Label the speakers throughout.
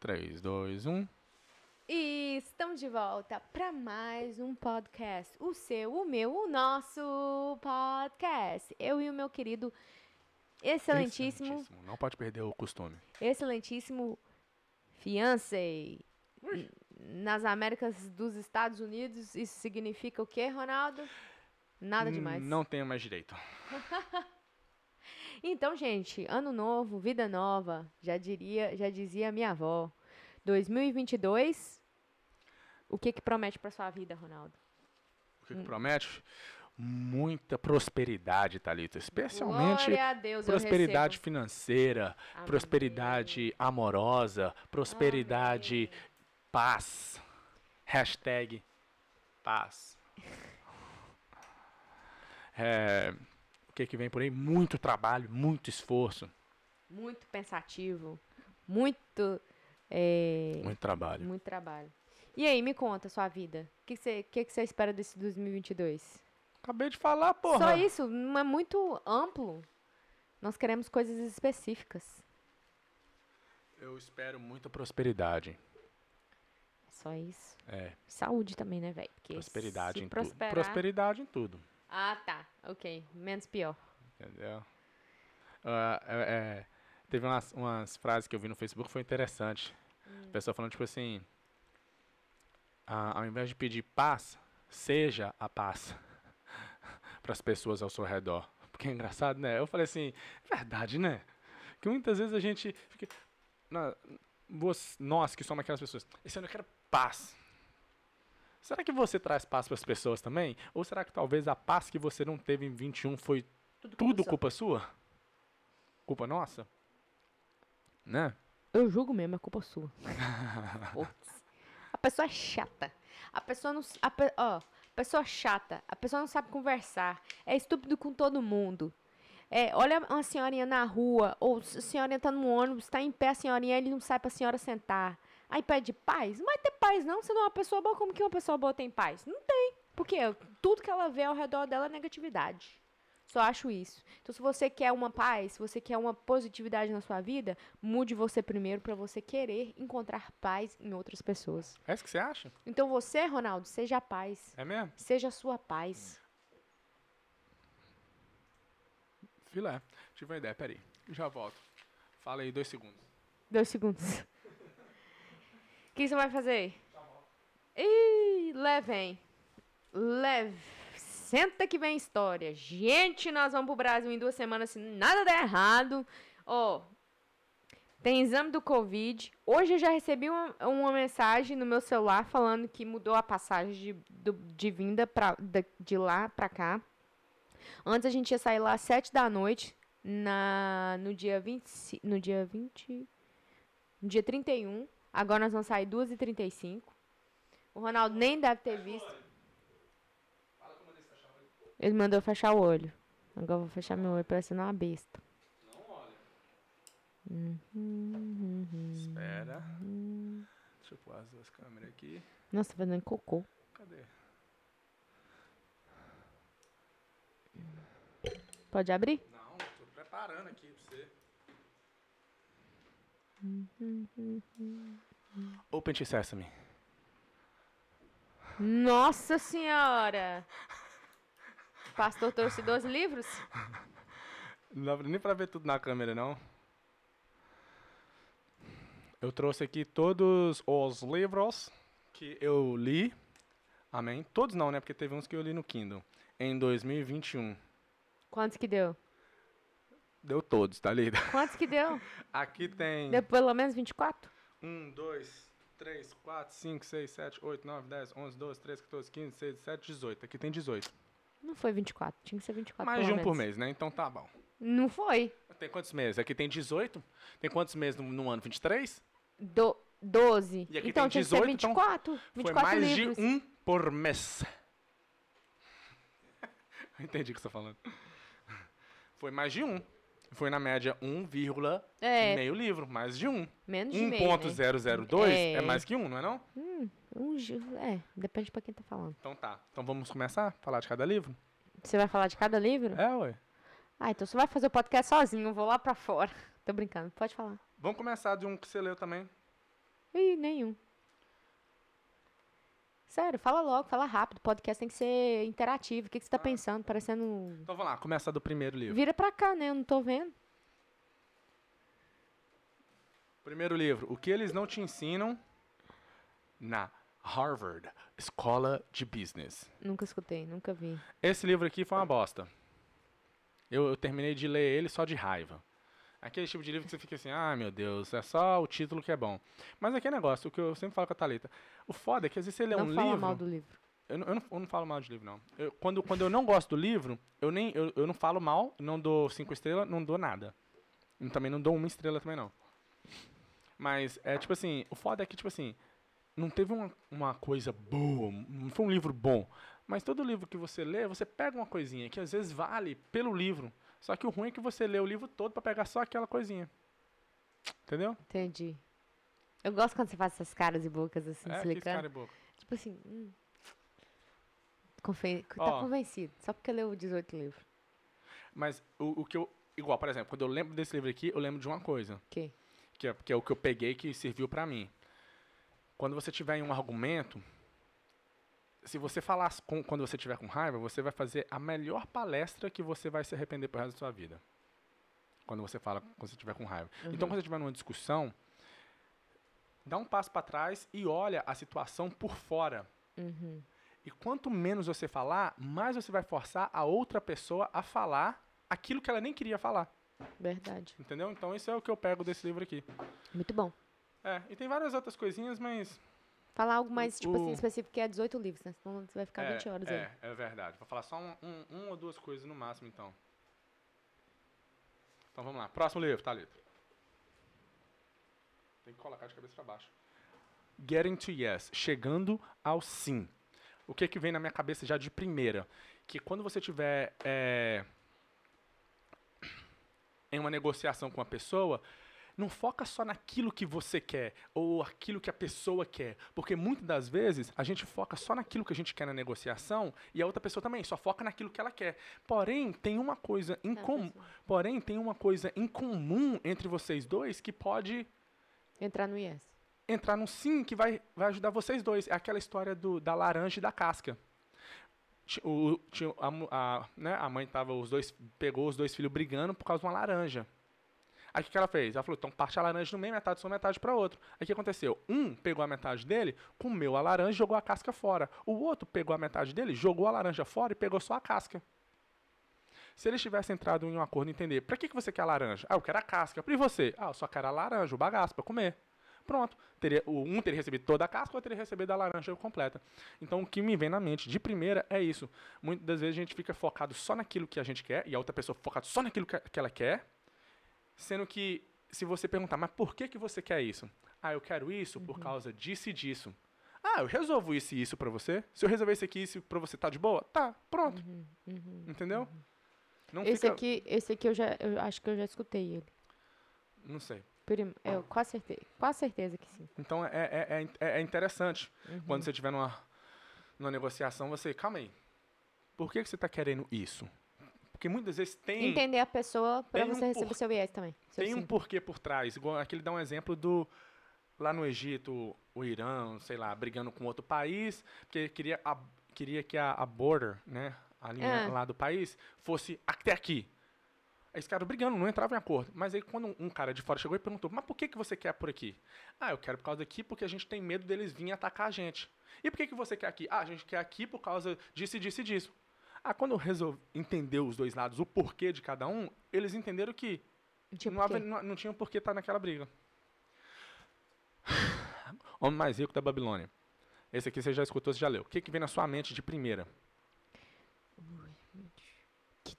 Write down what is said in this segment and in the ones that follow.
Speaker 1: 3, 2, 1.
Speaker 2: E estamos de volta para mais um podcast. O seu, o meu, o nosso podcast. Eu e o meu querido, excelentíssimo. excelentíssimo.
Speaker 1: Não pode perder o costume.
Speaker 2: Excelentíssimo fiancé. Nas Américas dos Estados Unidos, isso significa o quê, Ronaldo? Nada demais.
Speaker 1: Não tenho mais direito.
Speaker 2: Então, gente, ano novo, vida nova, já diria, já dizia minha avó. 2022, o que que promete para sua vida, Ronaldo?
Speaker 1: O que, que promete? muita prosperidade, Talita, especialmente Deus, prosperidade financeira, Amém. prosperidade amorosa, prosperidade Amém. paz. Hashtag paz. É, que, que vem por aí, muito trabalho, muito esforço.
Speaker 2: Muito pensativo, muito. É...
Speaker 1: Muito trabalho.
Speaker 2: Muito trabalho. E aí, me conta a sua vida. O que você que que que espera desse 2022?
Speaker 1: Acabei de falar,
Speaker 2: porra. Só isso, hum, é muito amplo. Nós queremos coisas específicas.
Speaker 1: Eu espero muita prosperidade.
Speaker 2: Só isso.
Speaker 1: É.
Speaker 2: Saúde também, né,
Speaker 1: velho? Prosperidade em tudo. Prosperidade em tudo.
Speaker 2: Ah, tá. Ok. Menos pior.
Speaker 1: Entendeu? Uh, é, é, teve umas, umas, frases que eu vi no Facebook foi interessante. Hum. O pessoal falando, tipo assim. Ah, ao invés de pedir paz, seja a paz para as pessoas ao seu redor. Porque é engraçado, né? Eu falei assim, verdade, né? Que muitas vezes a gente fica. Na, nós que somos aquelas pessoas, esse ano eu quero paz. Será que você traz paz para as pessoas também? Ou será que talvez a paz que você não teve em 21 foi tudo, tudo culpa, sua? Culpa nossa? Né?
Speaker 2: Eu julgo mesmo, é culpa sua. a pessoa é chata. A pessoa não. A, ó, pessoa chata. A pessoa não sabe conversar. É estúpido com todo mundo. É, olha uma senhorinha na rua, ou a senhorinha tá no ônibus, tá em pé a senhorinha, ele não sai pra senhora sentar. Aí pede paz? Não vai ter paz, não. Se não é uma pessoa boa, como que uma pessoa boa tem paz? Não tem. Porque tudo que ela vê ao redor dela é negatividade. Só acho isso. Então, se você quer uma paz, se você quer uma positividade na sua vida, mude você primeiro para você querer encontrar paz em outras pessoas.
Speaker 1: É isso que
Speaker 2: você
Speaker 1: acha?
Speaker 2: Então, você, Ronaldo, seja a paz.
Speaker 1: É mesmo?
Speaker 2: Seja a sua paz.
Speaker 1: Filé, tive uma ideia, peraí. Já volto. Fala aí, dois segundos.
Speaker 2: Dois segundos que você vai fazer? Tá Ih, levem. Leve. Senta que vem história. Gente, nós vamos pro Brasil em duas semanas se nada der errado. Ó, tem exame do Covid. Hoje eu já recebi uma, uma mensagem no meu celular falando que mudou a passagem de, do, de vinda pra, de, de lá pra cá. Antes a gente ia sair lá às 7 da noite, na, no dia 20, no dia 20, no dia 31. Agora nós vamos sair 2h35. O Ronaldo nem deve ter visto. Ele mandou fechar o olho. Agora eu vou fechar meu olho parecendo uma besta. Não olha.
Speaker 1: Hum, hum, Espera. Uhum. Deixa eu pôr as duas câmeras aqui.
Speaker 2: Nossa, tá fazendo cocô. Cadê? Pode abrir?
Speaker 1: Não, tô preparando aqui pra você. Uhum, uhum, Open Sesame.
Speaker 2: Nossa senhora! Pastor trouxe dois livros?
Speaker 1: Não dá nem pra ver tudo na câmera, não. Eu trouxe aqui todos os livros que eu li. Amém? Todos não, né? Porque teve uns que eu li no Kindle. Em 2021.
Speaker 2: Quantos que deu?
Speaker 1: Deu todos, tá lido?
Speaker 2: Quantos que deu?
Speaker 1: Aqui tem.
Speaker 2: Deu pelo menos 24?
Speaker 1: 1, 2, 3, 4, 5, 6, 7, 8, 9, 10, 11, 12, 13, 14, 15, 16, 17, 18. Aqui tem 18.
Speaker 2: Não foi 24, tinha que ser 24
Speaker 1: Mais de um por mês, né? Então tá bom.
Speaker 2: Não foi.
Speaker 1: Tem quantos meses? Aqui tem 18. Tem quantos meses no, no ano? 23?
Speaker 2: Do, 12. E aqui então tem 18, que ser 24. Então, 24 foi mais livros. de
Speaker 1: um por mês. entendi o que você está falando. Foi mais de um foi na média 1,5 é. meio livro, mais de um Menos de 1.002 né? é. é mais que um não é não? Hum,
Speaker 2: um, é, depende pra quem tá falando.
Speaker 1: Então tá, então vamos começar a falar de cada livro?
Speaker 2: Você vai falar de cada livro?
Speaker 1: É, ué.
Speaker 2: Ah, então você vai fazer o podcast sozinho, eu vou lá pra fora. Tô brincando, pode falar.
Speaker 1: Vamos começar de um que você leu também.
Speaker 2: Ih, nenhum. Sério, fala logo, fala rápido. Podcast tem que ser interativo. O que, que você tá ah. pensando? Parecendo.
Speaker 1: Então vamos lá, começa do primeiro livro.
Speaker 2: Vira pra cá, né? Eu não tô vendo.
Speaker 1: Primeiro livro: O que eles não te ensinam na Harvard Escola de Business.
Speaker 2: Nunca escutei, nunca vi.
Speaker 1: Esse livro aqui foi uma bosta. Eu, eu terminei de ler ele só de raiva. Aquele tipo de livro que você fica assim, ah, meu Deus, é só o título que é bom. Mas é aquele negócio, o que eu sempre falo com a Thalita, o foda é que às vezes você lê é não um livro. Não fala mal do livro. Eu não, eu, não, eu não, falo mal de livro, não. Eu, quando, quando eu não gosto do livro, eu nem eu, eu não falo mal, não dou cinco estrelas, não dou nada. Eu também não dou uma estrela também, não. Mas é tipo assim, o foda é que, tipo assim, não teve uma, uma coisa boa, não foi um livro bom. Mas todo livro que você lê, você pega uma coisinha que às vezes vale pelo livro. Só que o ruim é que você lê o livro todo para pegar só aquela coisinha. Entendeu?
Speaker 2: Entendi. Eu gosto quando você faz essas caras e bocas
Speaker 1: assim, é, se cara e boca.
Speaker 2: Tipo assim, hum. Confe... tá convencido, só porque leu 18 livros.
Speaker 1: Mas o,
Speaker 2: o,
Speaker 1: que eu. Igual, por exemplo, quando eu lembro desse livro aqui, eu lembro de uma coisa. Que? Que é, que é o que eu peguei que serviu para mim. Quando você tiver em um argumento, se você falar com, quando você tiver com raiva, você vai fazer a melhor palestra que você vai se arrepender pro resto da sua vida. Quando você fala, quando você tiver com raiva. Então, uhum. Então, quando você tiver numa discussão, dá um passo para trás e olha a situação por fora.
Speaker 2: Uhum.
Speaker 1: E quanto menos você falar, mais você vai forçar a outra pessoa a falar aquilo que ela nem queria falar.
Speaker 2: Verdade.
Speaker 1: Entendeu? Então isso é o que eu pego desse livro aqui.
Speaker 2: Muito bom.
Speaker 1: É, e tem várias outras coisinhas, mas.
Speaker 2: Falar algo mais, o, tipo assim, específico, que é 18 livros, né? Senão você vai ficar é, 20 horas é, aí.
Speaker 1: É, é verdade. Vou falar só um, um, um ou duas coisas no máximo, então. Então vamos lá. Próximo livro, Thalita. Tá, tem que colocar de cabeça para baixo. Getting to yes, chegando ao sim. O que que vem na minha cabeça já de primeira? Que quando você tiver é, em uma negociação com uma pessoa, não foca só naquilo que você quer ou aquilo que a pessoa quer. Porque muitas das vezes a gente foca só naquilo que a gente quer na negociação e a outra pessoa também só foca naquilo que ela quer. Porém, tem uma coisa em Porém, tem uma coisa em comum entre vocês dois que pode
Speaker 2: Entrar no IES.
Speaker 1: Entrar no sim que vai, vai ajudar vocês dois. É aquela história do, da laranja e da casca. O, a, a, né, a mãe tava, os dois, pegou os dois filhos brigando por causa de uma laranja. Aí o que, que ela fez? Ela falou, então parte a laranja no meio, metade sua, metade para outro. Aí o que aconteceu? Um pegou a metade dele, comeu a laranja e jogou a casca fora. O outro pegou a metade dele, jogou a laranja fora e pegou só a casca. Se eles tivessem entrado em um acordo entender, para que, que você quer a laranja? Ah, eu quero a casca. E você? Ah, eu só quero a laranja, o bagaço para comer. Pronto. Teria, o um teria recebido toda a casca, o outro teria recebido a laranja completa. Então, o que me vem na mente de primeira é isso. Muitas das vezes a gente fica focado só naquilo que a gente quer e a outra pessoa focada só naquilo que, ela quer, sendo que se você perguntar, mas por que, que você quer isso? Ah, eu quero isso por uhum. causa disso e disso. Ah, eu resolvo isso e isso para você. Se eu resolver isso aqui, isso para você tá de boa? Tá, pronto. Uhum, uhum, Entendeu? Uhum.
Speaker 2: Não esse fica... aqui, esse aqui eu já, eu acho que eu já escutei ele.
Speaker 1: Não sei.
Speaker 2: Primo, é, ah. eu quase certeza, a certeza que sim.
Speaker 1: Então é, é, é, é, é interessante uhum. quando você estiver numa, numa negociação, você, calma aí, por que, que você está querendo isso? Porque muitas vezes tem.
Speaker 2: Entender a pessoa para você um receber por... seu viés também. Seu
Speaker 1: tem sim. um porquê por trás. Igual aquele dá um exemplo do. Lá no Egito, o Irã, sei lá, brigando com outro país, porque queria, a, queria que a, a border, né, é. a linha lá do país, fosse até aqui. Aí esse cara brigando, não entrava em acordo. Mas aí quando um cara de fora chegou e perguntou, mas por que, que você quer por aqui? Ah, eu quero por causa daqui porque a gente tem medo deles virem atacar a gente. E por que, que você quer aqui? Ah, a gente quer aqui por causa disso, disso e disso. Ah, quando eu resolvi entender os dois lados, o porquê de cada um, eles entenderam que não, havia, não, não tinha porquê estar tá naquela briga. Homem mais rico da Babilônia. Esse aqui você já escutou, você já leu. O que, que vem na sua mente de primeira?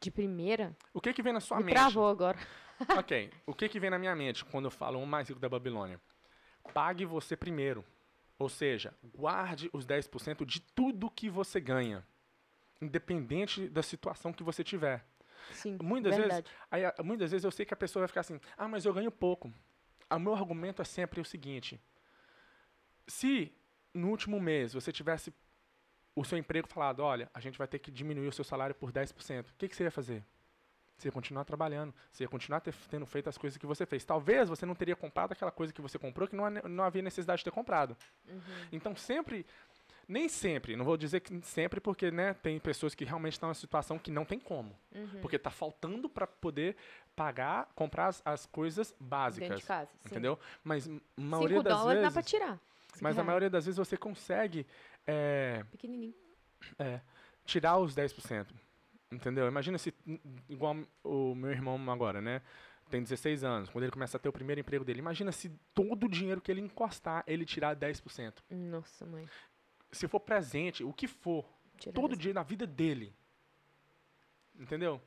Speaker 2: de primeira.
Speaker 1: O que que vem na sua Me mente? Travou
Speaker 2: agora.
Speaker 1: ok. O que que vem na minha mente quando eu falo o mais rico da Babilônia? Pague você primeiro. Ou seja, guarde os 10% de tudo que você ganha, independente da situação que você tiver.
Speaker 2: Sim, muitas verdade. vezes, aí,
Speaker 1: ah, muitas vezes eu sei que a pessoa vai ficar assim: "Ah, mas eu ganho pouco". O ah, meu argumento é sempre o seguinte: se no último mês você tivesse o seu emprego falado, olha, a gente vai ter que diminuir o seu salário por 10%, o que, que você ia fazer? Você ia continuar trabalhando, você ia continuar ter, tendo feito as coisas que você fez. Talvez você não teria comprado aquela coisa que você comprou que não, não havia necessidade de ter comprado. Uhum. Então, sempre nem sempre, não vou dizer que sempre, porque né, tem pessoas que realmente estão em situação que não tem como. Uhum. Porque está faltando para poder pagar, comprar as, as coisas básicas. Dentro de casa, entendeu? Mas a maioria Cinco das vezes, dá para tirar. Mas a maioria das vezes você consegue é,
Speaker 2: Pequenininho.
Speaker 1: É, tirar os 10%. Entendeu? Imagina se, igual o meu irmão agora, né? Tem 16 anos, quando ele começa a ter o primeiro emprego dele. Imagina se todo o dinheiro que ele encostar, ele tirar 10%.
Speaker 2: Nossa, mãe.
Speaker 1: Se for presente, o que for, todo dia na vida dele. Entendeu?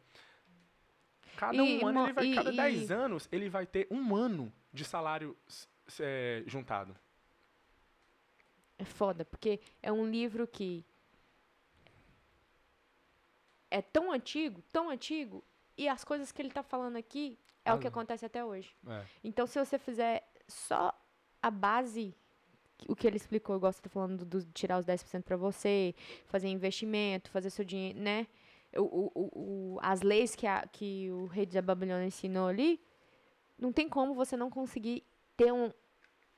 Speaker 1: Cada e, um ano, ele vai, e, cada 10 anos, ele vai ter um ano de salário é, juntado.
Speaker 2: É foda, porque é um livro que é tão antigo, tão antigo, e as coisas que ele tá falando aqui é ah, o que acontece até hoje. É. Então, se você fizer só a base o que ele explicou, igual você tá falando de tirar os 10% para você, fazer investimento, fazer seu dinheiro, né? O, o, o, as leis que, a, que o rei da Babilônia ensinou ali, não tem como você não conseguir ter um.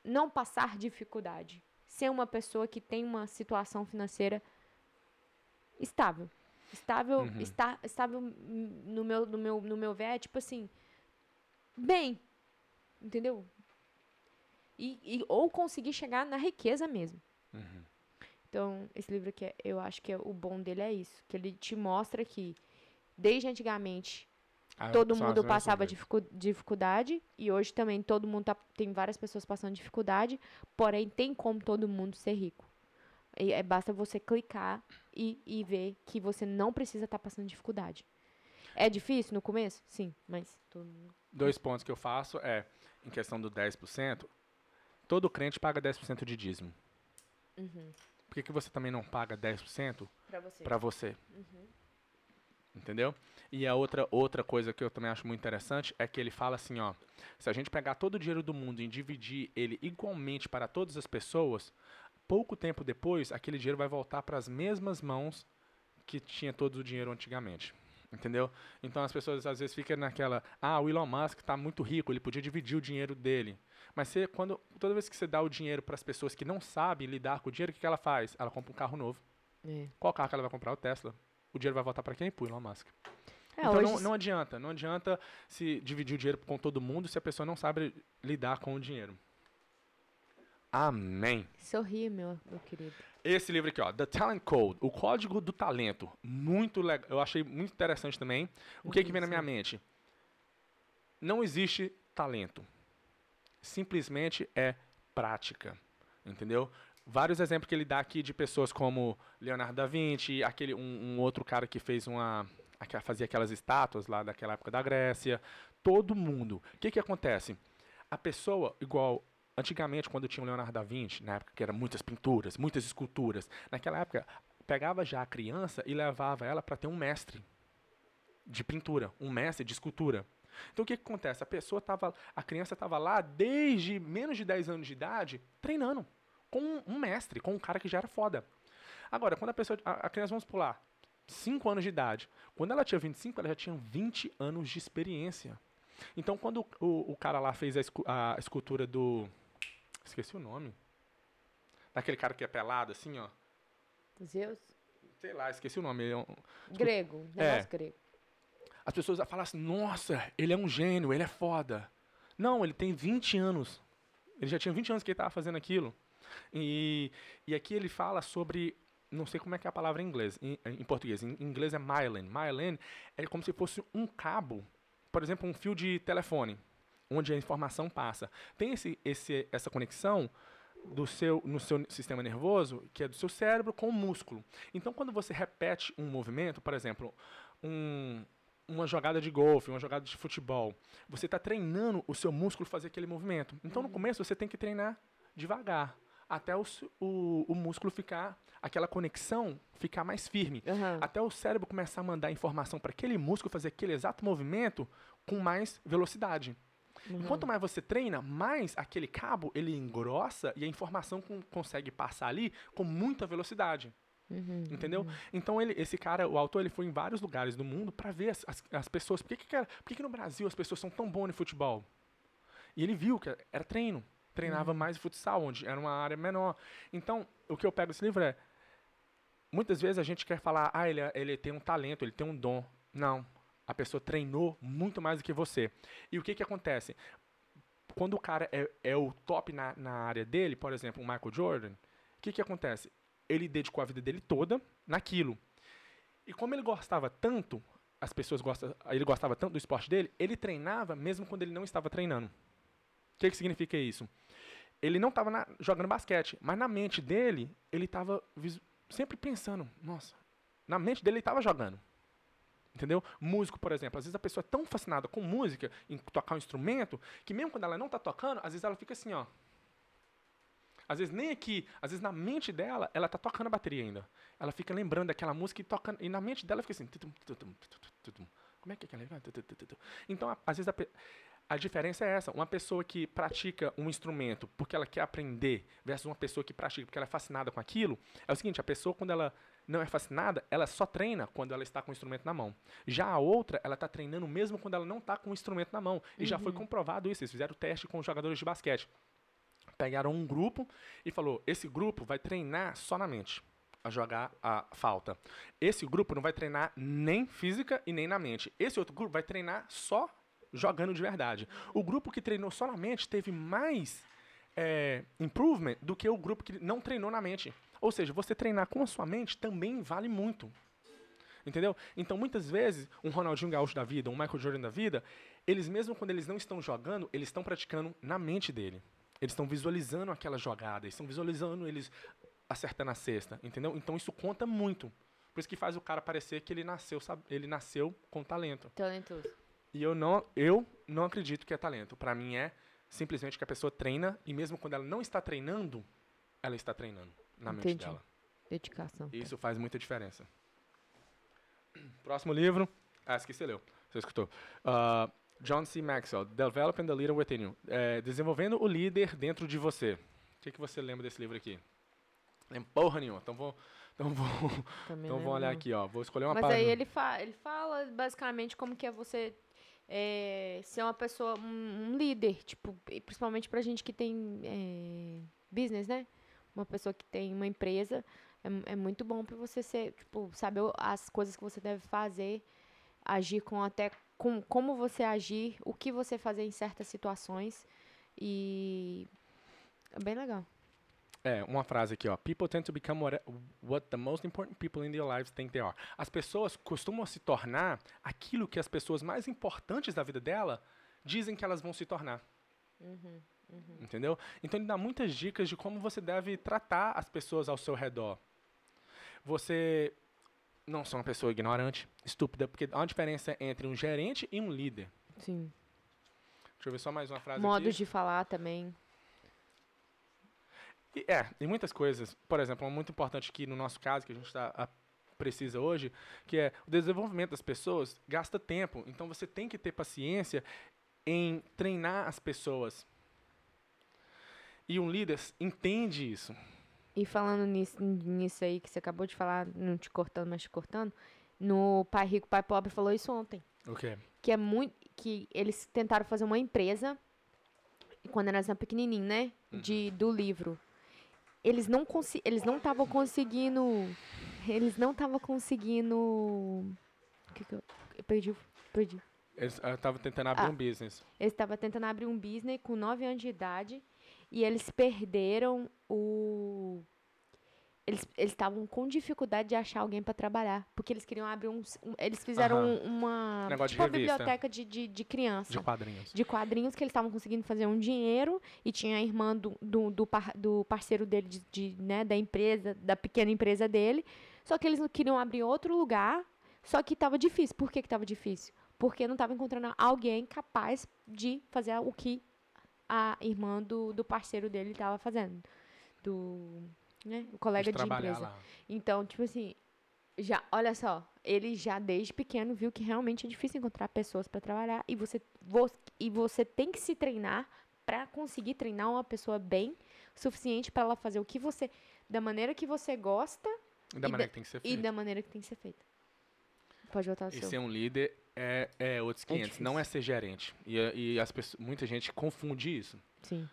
Speaker 2: não passar dificuldade ser uma pessoa que tem uma situação financeira estável. Estável, uhum. está, estável no meu, no meu, no meu ver, é tipo assim, bem, entendeu? E, e, ou conseguir chegar na riqueza mesmo. Uhum. Então, esse livro que é, eu acho que é, o bom dele é isso, que ele te mostra que desde antigamente ah, todo mundo passava dificu dificuldade e hoje também todo mundo tá, tem várias pessoas passando dificuldade, porém tem como todo mundo ser rico. E, é, basta você clicar e, e ver que você não precisa estar tá passando dificuldade. É difícil no começo? Sim, mas todo
Speaker 1: mundo... Dois pontos que eu faço é, em questão do 10%, todo crente paga 10% de dízimo. Uhum. Por que, que você também não paga
Speaker 2: 10%
Speaker 1: para você? Pra você? Uhum entendeu? E a outra, outra coisa que eu também acho muito interessante é que ele fala assim, ó, se a gente pegar todo o dinheiro do mundo e dividir ele igualmente para todas as pessoas, pouco tempo depois, aquele dinheiro vai voltar para as mesmas mãos que tinha todo o dinheiro antigamente. Entendeu? Então as pessoas às vezes ficam naquela, ah, o Elon Musk está muito rico, ele podia dividir o dinheiro dele. Mas você, quando, toda vez que você dá o dinheiro para as pessoas que não sabem lidar com o dinheiro, o que, que ela faz? Ela compra um carro novo. É. Qual carro que ela vai comprar? O Tesla o dinheiro vai voltar para quem? Pula uma máscara. É, então hoje... não, não, adianta, não adianta se dividir o dinheiro com todo mundo se a pessoa não sabe lidar com o dinheiro. Amém.
Speaker 2: Sorri, meu, meu querido.
Speaker 1: Esse livro aqui, ó, The Talent Code, o código do talento, muito legal. Eu achei muito interessante também. O que, é que vem na minha mente? Não existe talento. Simplesmente é prática, entendeu? vários exemplos que ele dá aqui de pessoas como Leonardo da Vinci, aquele, um, um outro cara que fez uma. fazia aquelas estátuas lá daquela época da Grécia. Todo mundo. O que, que acontece? A pessoa, igual. Antigamente, quando tinha o Leonardo da Vinci, na época que eram muitas pinturas, muitas esculturas, naquela época pegava já a criança e levava ela para ter um mestre de pintura, um mestre de escultura. Então o que, que acontece? A pessoa tava, a criança estava lá desde menos de 10 anos de idade treinando com um mestre, com um cara que já era foda. Agora, quando a pessoa. A, a criança, vamos pular, 5 anos de idade. Quando ela tinha 25, ela já tinha 20 anos de experiência. Então, quando o, o cara lá fez a, escu, a escultura do. Esqueci o nome. Daquele cara que é pelado, assim, ó.
Speaker 2: Zeus?
Speaker 1: Sei lá, esqueci o nome. É um,
Speaker 2: grego, é. grego.
Speaker 1: As pessoas falam assim, nossa, ele é um gênio, ele é foda. Não, ele tem 20 anos. Ele já tinha 20 anos que ele estava fazendo aquilo. E, e aqui ele fala sobre não sei como é que é a palavra em inglês, em, em português. Em, inglês é myelin myelin é como se fosse um cabo, por exemplo, um fio de telefone, onde a informação passa. Tem esse, esse, essa conexão do seu, no seu sistema nervoso, que é do seu cérebro, com o músculo. Então, quando você repete um movimento, por exemplo, um, uma jogada de golfe, uma jogada de futebol, você está treinando o seu músculo fazer aquele movimento. Então, no começo, você tem que treinar devagar até o, o, o músculo ficar, aquela conexão ficar mais firme. Uhum. Até o cérebro começar a mandar informação para aquele músculo fazer aquele exato movimento com mais velocidade. Uhum. Quanto mais você treina, mais aquele cabo ele engrossa e a informação com, consegue passar ali com muita velocidade. Uhum, entendeu? Uhum. Então ele, esse cara, o autor, ele foi em vários lugares do mundo para ver as, as, as, pessoas. Por que, que, por que, que no Brasil as pessoas são tão boas no futebol? E ele viu que era treino treinava uhum. mais futsal, onde era uma área menor. Então, o que eu pego desse livro é. Muitas vezes a gente quer falar, ah, ele, é, ele tem um talento, ele tem um dom. Não. A pessoa treinou muito mais do que você. E o que, que acontece? Quando o cara é, é o top na, na área dele, por exemplo, o Michael Jordan, o que, que acontece? Ele dedicou a vida dele toda naquilo. E como ele gostava tanto, as pessoas gostam, ele gostava tanto do esporte dele, ele treinava mesmo quando ele não estava treinando. O que, que significa isso? ele não estava jogando basquete, mas na mente dele, ele estava sempre pensando, nossa, na mente dele ele estava jogando. Entendeu? Músico, por exemplo. Às vezes a pessoa é tão fascinada com música, em tocar um instrumento, que mesmo quando ela não está tocando, às vezes ela fica assim, ó. Às vezes nem aqui, às vezes na mente dela, ela está tocando a bateria ainda. Ela fica lembrando daquela música e tocando, e na mente dela fica assim. Como é que é aquela? Então, às vezes a, a diferença é essa. Uma pessoa que pratica um instrumento porque ela quer aprender, versus uma pessoa que pratica porque ela é fascinada com aquilo, é o seguinte: a pessoa, quando ela não é fascinada, ela só treina quando ela está com o instrumento na mão. Já a outra, ela está treinando mesmo quando ela não está com o instrumento na mão. E uhum. já foi uhum. comprovado isso. Eles fizeram teste com jogadores de basquete. Pegaram um grupo e falou: esse grupo vai treinar só na mente a jogar a falta. Esse grupo não vai treinar nem física e nem na mente. Esse outro grupo vai treinar só jogando de verdade. O grupo que treinou só na mente teve mais é, improvement do que o grupo que não treinou na mente. Ou seja, você treinar com a sua mente também vale muito. Entendeu? Então, muitas vezes, um Ronaldinho Gaúcho da vida, um Michael Jordan da vida, eles mesmo quando eles não estão jogando, eles estão praticando na mente dele. Eles estão visualizando aquela jogada, eles estão visualizando eles acertando a cesta, entendeu? Então isso conta muito. Por isso que faz o cara parecer que ele nasceu, ele nasceu com talento.
Speaker 2: Talentoso.
Speaker 1: E eu não, eu não acredito que é talento. Para mim é simplesmente que a pessoa treina e mesmo quando ela não está treinando, ela está treinando na Entendi. mente dela.
Speaker 2: Dedicação.
Speaker 1: Tá. Isso faz muita diferença. Próximo livro. Ah, esqueci você leu. Você escutou. Uh, John C. Maxwell, Developing the Leader Within You. É, desenvolvendo o líder dentro de você. O que, que você lembra desse livro aqui? Lembro porra nenhuma. Então vou... Então vou, então vou olhar aqui, ó. Vou escolher uma Mas página.
Speaker 2: Mas aí ele, fa ele fala basicamente como que é você é, ser uma pessoa, um, um, líder, tipo, principalmente pra gente que tem é, business, né? Uma pessoa que tem uma empresa, é, é muito bom pra você ser, tipo, saber as coisas que você deve fazer, agir com até com, como você agir, o que você fazer em certas situações. E é bem legal.
Speaker 1: É, uma frase aqui, ó. People tend to become what, what the most important people in their lives think they are. As pessoas costumam se tornar aquilo que as pessoas mais importantes da vida dela dizem que elas vão se tornar. Uhum, uhum. Entendeu? Então ele dá muitas dicas de como você deve tratar as pessoas ao seu redor. Você não sou uma pessoa ignorante, estúpida, porque há uma diferença entre um gerente e um líder.
Speaker 2: Sim.
Speaker 1: Deixa eu ver só mais uma frase Modos
Speaker 2: aqui. de falar também.
Speaker 1: E, é, e muitas coisas. Por exemplo, muito importante aqui no nosso caso, que a gente está precisa hoje, que é o desenvolvimento das pessoas gasta tempo. Então você tem que ter paciência em treinar as pessoas. E um líder entende isso.
Speaker 2: E falando nisso, nisso aí que você acabou de falar, não te cortando, mas te cortando, no Pai Rico, Pai Pobre falou isso ontem.
Speaker 1: O
Speaker 2: Que é muito. Que eles tentaram fazer uma empresa quando era eram assim, pequenininhas, né? Uhum. De, do livro eles não eles não estavam conseguindo eles não estavam conseguindo o que, que eu, eu perdi perdi eles
Speaker 1: estavam ah, tentando abrir ah, um business
Speaker 2: eles estavam tentando abrir um business com 9 anos de idade e eles perderam o eles estavam com dificuldade de achar alguém para trabalhar, porque eles queriam abrir um, um eles fizeram uhum. uma, tipo de uma biblioteca de, de, de criança.
Speaker 1: De quadrinhos.
Speaker 2: De quadrinhos que eles estavam conseguindo fazer um dinheiro e tinha a irmã do, do, do, par, do parceiro dele, de, de, né, da empresa, da pequena empresa dele, só que eles queriam abrir outro lugar, só que estava difícil. Por que estava difícil? Porque não estava encontrando alguém capaz de fazer o que a irmã do, do parceiro dele estava fazendo. Do né? Um colega de, empresa. Lá. Então, tipo assim, já, olha só, ele já desde pequeno viu que realmente é difícil encontrar pessoas para trabalhar e você, você, e você tem que se treinar para conseguir treinar uma pessoa bem suficiente para ela fazer o que você da maneira que você gosta e da, e
Speaker 1: maneira, da, que tem que ser feita. e da maneira
Speaker 2: que tem que ser feita. Pode voltar ao e seu.
Speaker 1: ser um líder é, é outros 500, é não é ser gerente. E, e as pessoas, muita gente confunde isso.
Speaker 2: Sim.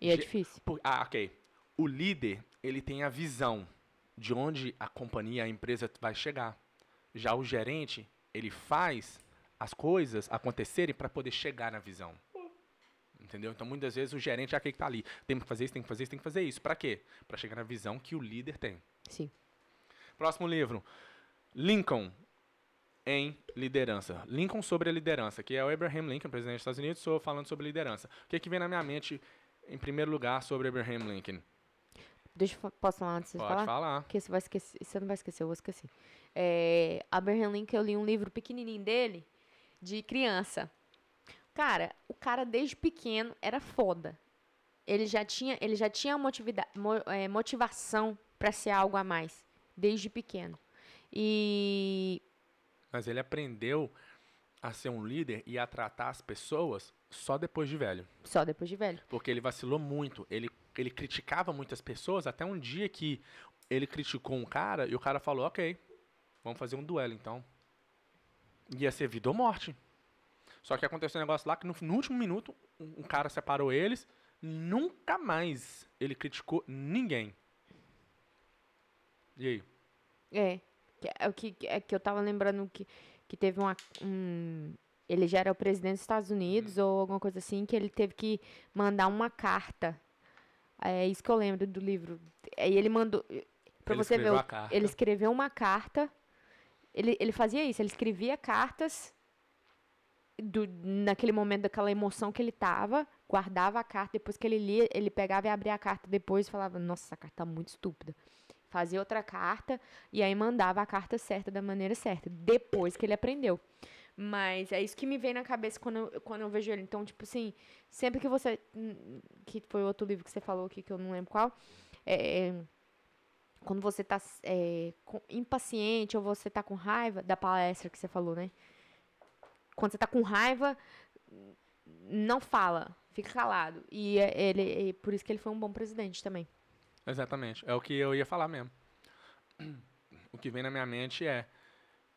Speaker 2: E é Ge difícil.
Speaker 1: Por, ah, ok. O líder, ele tem a visão de onde a companhia, a empresa vai chegar. Já o gerente, ele faz as coisas acontecerem para poder chegar na visão. Entendeu? Então, muitas vezes, o gerente é aquele que está ali. Tem que fazer isso, tem que fazer isso, tem que fazer isso. Para quê? Para chegar na visão que o líder tem.
Speaker 2: Sim.
Speaker 1: Próximo livro. Lincoln em liderança. Lincoln sobre a liderança, que é o Abraham Lincoln, presidente dos Estados Unidos, falando sobre liderança. O que, é que vem na minha mente, em primeiro lugar, sobre Abraham Lincoln?
Speaker 2: Deixa eu posso falar antes de
Speaker 1: Pode falar?
Speaker 2: falar. Porque você vai esquecer. Você não vai esquecer, eu vou esquecer. É, Abraham Lincoln, eu li um livro pequenininho dele, de criança. Cara, o cara desde pequeno era foda. Ele já tinha, ele já tinha motivida, é, motivação para ser algo a mais, desde pequeno. E.
Speaker 1: Mas ele aprendeu a ser um líder e a tratar as pessoas só depois de velho.
Speaker 2: Só depois de velho.
Speaker 1: Porque ele vacilou muito. Ele ele criticava muitas pessoas, até um dia que ele criticou um cara e o cara falou, ok, vamos fazer um duelo então. Ia ser vida ou morte. Só que aconteceu um negócio lá que no, no último minuto um, um cara separou eles, nunca mais ele criticou ninguém. E aí?
Speaker 2: É. É que, é que eu tava lembrando que, que teve uma, um. Ele já era o presidente dos Estados Unidos hum. ou alguma coisa assim, que ele teve que mandar uma carta é isso que eu lembro do livro. Aí ele mandou. Pra ele você ver. Ele escreveu uma carta. Ele, ele fazia isso, ele escrevia cartas do, naquele momento daquela emoção que ele tava, guardava a carta, depois que ele lia, ele pegava e abria a carta depois e falava, nossa, essa carta tá muito estúpida. Fazia outra carta e aí mandava a carta certa da maneira certa, depois que ele aprendeu. Mas é isso que me vem na cabeça quando eu, quando eu vejo ele. Então, tipo assim, sempre que você. Hum, que foi outro livro que você falou aqui, que eu não lembro qual. É, é quando você tá é, impaciente ou você tá com raiva, da palestra que você falou, né? Quando você tá com raiva, não fala, fica calado. E é, ele, e por isso que ele foi um bom presidente também.
Speaker 1: Exatamente, é o que eu ia falar mesmo. O que vem na minha mente é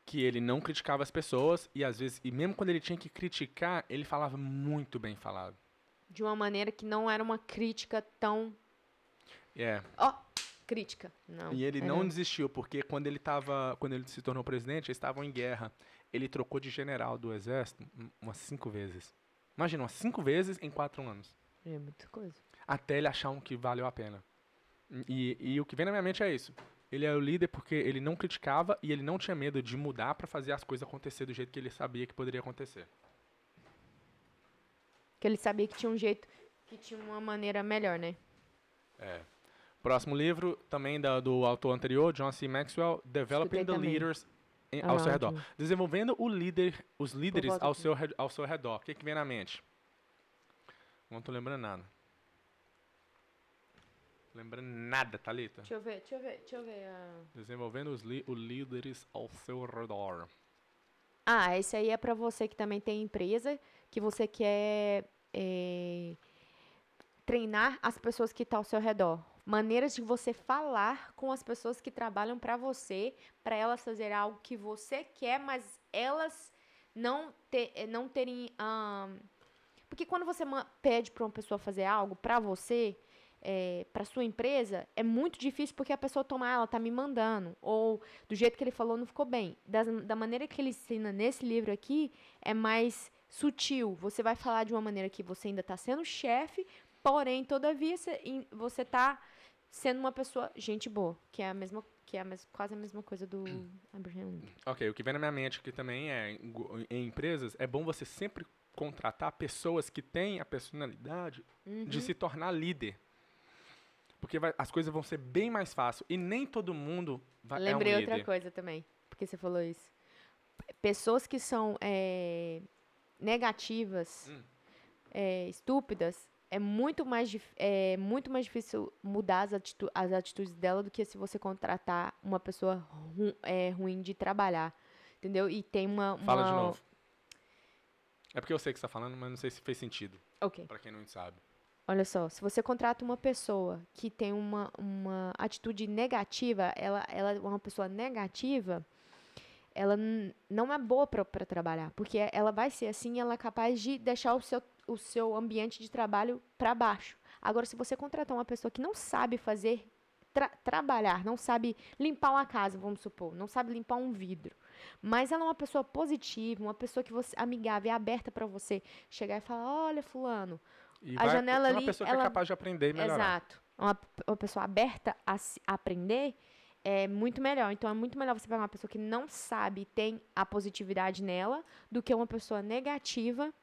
Speaker 1: que ele não criticava as pessoas e às vezes, e mesmo quando ele tinha que criticar, ele falava muito bem falado.
Speaker 2: De uma maneira que não era uma crítica tão.
Speaker 1: É. Ó,
Speaker 2: oh, crítica. Não.
Speaker 1: E ele é. não desistiu, porque quando ele tava. Quando ele se tornou presidente, eles estavam em guerra. Ele trocou de general do exército umas cinco vezes. Imagina, umas cinco vezes em quatro anos.
Speaker 2: É muita coisa.
Speaker 1: Até ele achar um que valeu a pena. E, e o que vem na minha mente é isso. Ele era é o líder porque ele não criticava e ele não tinha medo de mudar para fazer as coisas acontecer do jeito que ele sabia que poderia acontecer.
Speaker 2: Que ele sabia que tinha um jeito, que tinha uma maneira melhor, né?
Speaker 1: É. Próximo livro, também da, do autor anterior, John C. Maxwell, Developing Escutei the também. Leaders em, ao ah, seu redor. ótimo. Desenvolvendo o líder, os líderes ao seu, ao seu redor. O que, que vem na mente? Não tô lembrando nada. Lembrando nada, Thalita.
Speaker 2: Deixa eu ver, deixa eu ver, deixa eu ver. Ah.
Speaker 1: Desenvolvendo os, li- os líderes ao seu redor.
Speaker 2: Ah, esse aí é para você que também tem empresa, que você quer é, treinar as pessoas que estão tá ao seu redor. Maneiras de você falar com as pessoas que trabalham para você, para elas fazerem algo que você quer, mas elas não, ter eh, não terem. Um, porque quando você pede para uma pessoa fazer algo para você, é, para sua empresa, é muito difícil porque a pessoa toma, ah, ela tá me mandando, ou do jeito que ele falou não ficou bem. Da, da maneira que ele ensina nesse livro aqui, é mais sutil. Você vai falar de uma maneira que você ainda está sendo chefe, porém, todavia, você está sendo uma pessoa gente boa, que é a mesma que é a mes, quase a mesma coisa do Abraham
Speaker 1: Ok, o que vem na minha mente aqui também é, em, em empresas, é bom você sempre contratar pessoas que têm a personalidade uhum. de se tornar líder. Porque vai, as coisas vão ser bem mais fáceis. E nem todo mundo
Speaker 2: vai Lembrei é um outra coisa também, porque você falou isso. Pessoas que são é, negativas, hum. é, estúpidas, é muito mais, é muito mais difícil mudar as, atitu as atitudes dela do que se você contratar uma pessoa ru é, ruim de trabalhar. Entendeu? E tem uma,
Speaker 1: uma. Fala
Speaker 2: de
Speaker 1: novo. É porque eu sei que você está falando, mas não sei se fez sentido.
Speaker 2: Ok.
Speaker 1: Para quem não sabe.
Speaker 2: Olha só, se você contrata uma pessoa que tem uma, uma atitude negativa, ela, ela é uma pessoa negativa, ela não é boa para trabalhar, porque ela vai ser assim, ela é capaz de deixar o seu, o seu ambiente de trabalho para baixo. Agora, se você contratar uma pessoa que não sabe fazer tra trabalhar, não sabe limpar uma casa, vamos supor, não sabe limpar um vidro, mas ela é uma pessoa positiva, uma pessoa que você amigável, é aberta para você chegar e falar, olha fulano,
Speaker 1: e
Speaker 2: a vai, janela
Speaker 1: ali.
Speaker 2: uma
Speaker 1: pessoa que
Speaker 2: é ela...
Speaker 1: é capaz de aprender e melhorar. Exato.
Speaker 2: Uma, uma pessoa aberta a, aprender é muito melhor. Então é muito melhor você pegar uma pessoa que não sabe e tem a positividade nela do que uma pessoa negativa.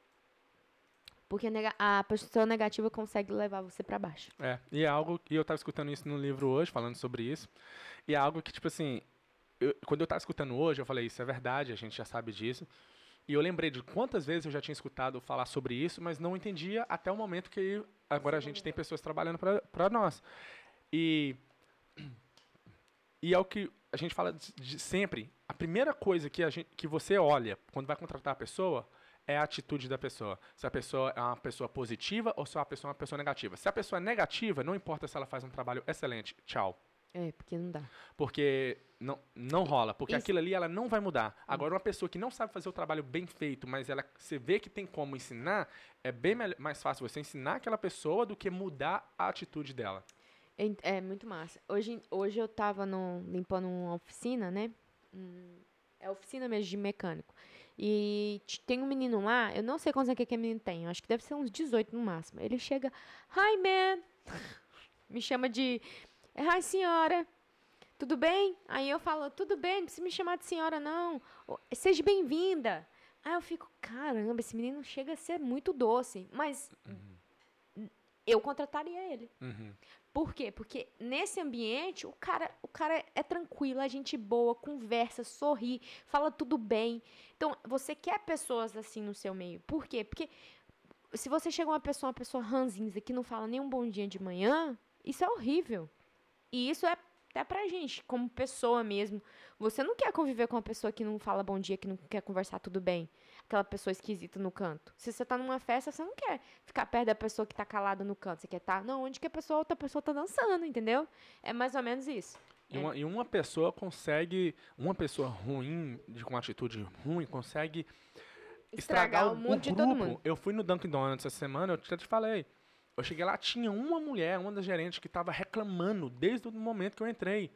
Speaker 2: Porque a pessoa negativa consegue levar você para baixo.
Speaker 1: É, e é algo, e eu estava escutando isso no livro hoje, falando sobre isso, e é algo que, tipo assim, eu, quando eu estava escutando hoje, eu falei, isso é verdade, a gente já sabe disso, e eu lembrei de quantas vezes eu já tinha escutado falar sobre isso, mas não entendia até o momento que agora a gente tem pessoas trabalhando para nós. E, e é o que a gente fala de, de sempre. A primeira coisa que, a gente, que você olha quando vai contratar a pessoa é a atitude da pessoa. Se a pessoa é uma pessoa positiva ou se a pessoa é uma pessoa negativa. Se a pessoa é negativa, não importa se ela faz um trabalho excelente. Tchau.
Speaker 2: É, porque não dá.
Speaker 1: Porque não, não rola, porque Isso. aquilo ali ela não vai mudar. Hum. Agora, uma pessoa que não sabe fazer o trabalho bem feito, mas ela você vê que tem como ensinar, é bem mais fácil você ensinar aquela pessoa do que mudar a atitude dela.
Speaker 2: É, é muito massa. Hoje, hoje eu tava no, limpando uma oficina, né? Hum, é oficina mesmo de mecânico. E tem um menino lá, eu não sei quantos aqui que é menino tem, acho que deve ser uns 18 no máximo. Ele chega, hi man! Me chama de é, Ai, senhora, tudo bem? Aí eu falo, tudo bem, não precisa me chamar de senhora, não. Seja bem-vinda. Aí eu fico, caramba, esse menino chega a ser muito doce. Mas uhum. eu contrataria ele. Uhum. Por quê? Porque nesse ambiente, o cara, o cara é tranquilo, é gente boa, conversa, sorri, fala tudo bem. Então, você quer pessoas assim no seu meio. Por quê? Porque se você chega uma pessoa, uma pessoa ranzinza, que não fala nem um bom dia de manhã, isso é horrível. E isso é até pra gente, como pessoa mesmo. Você não quer conviver com uma pessoa que não fala bom dia, que não quer conversar tudo bem. Aquela pessoa esquisita no canto. Se você tá numa festa, você não quer ficar perto da pessoa que tá calada no canto. Você quer estar, tá, não, onde que a pessoa, outra pessoa tá dançando, entendeu? É mais ou menos isso.
Speaker 1: E uma, e uma pessoa consegue, uma pessoa ruim, de, com atitude ruim, consegue estragar, estragar o, mundo mundo o grupo. Eu fui no Dunkin' Donuts essa semana, eu já te falei. Eu cheguei lá, tinha uma mulher, uma das gerentes, que estava reclamando desde o momento que eu entrei.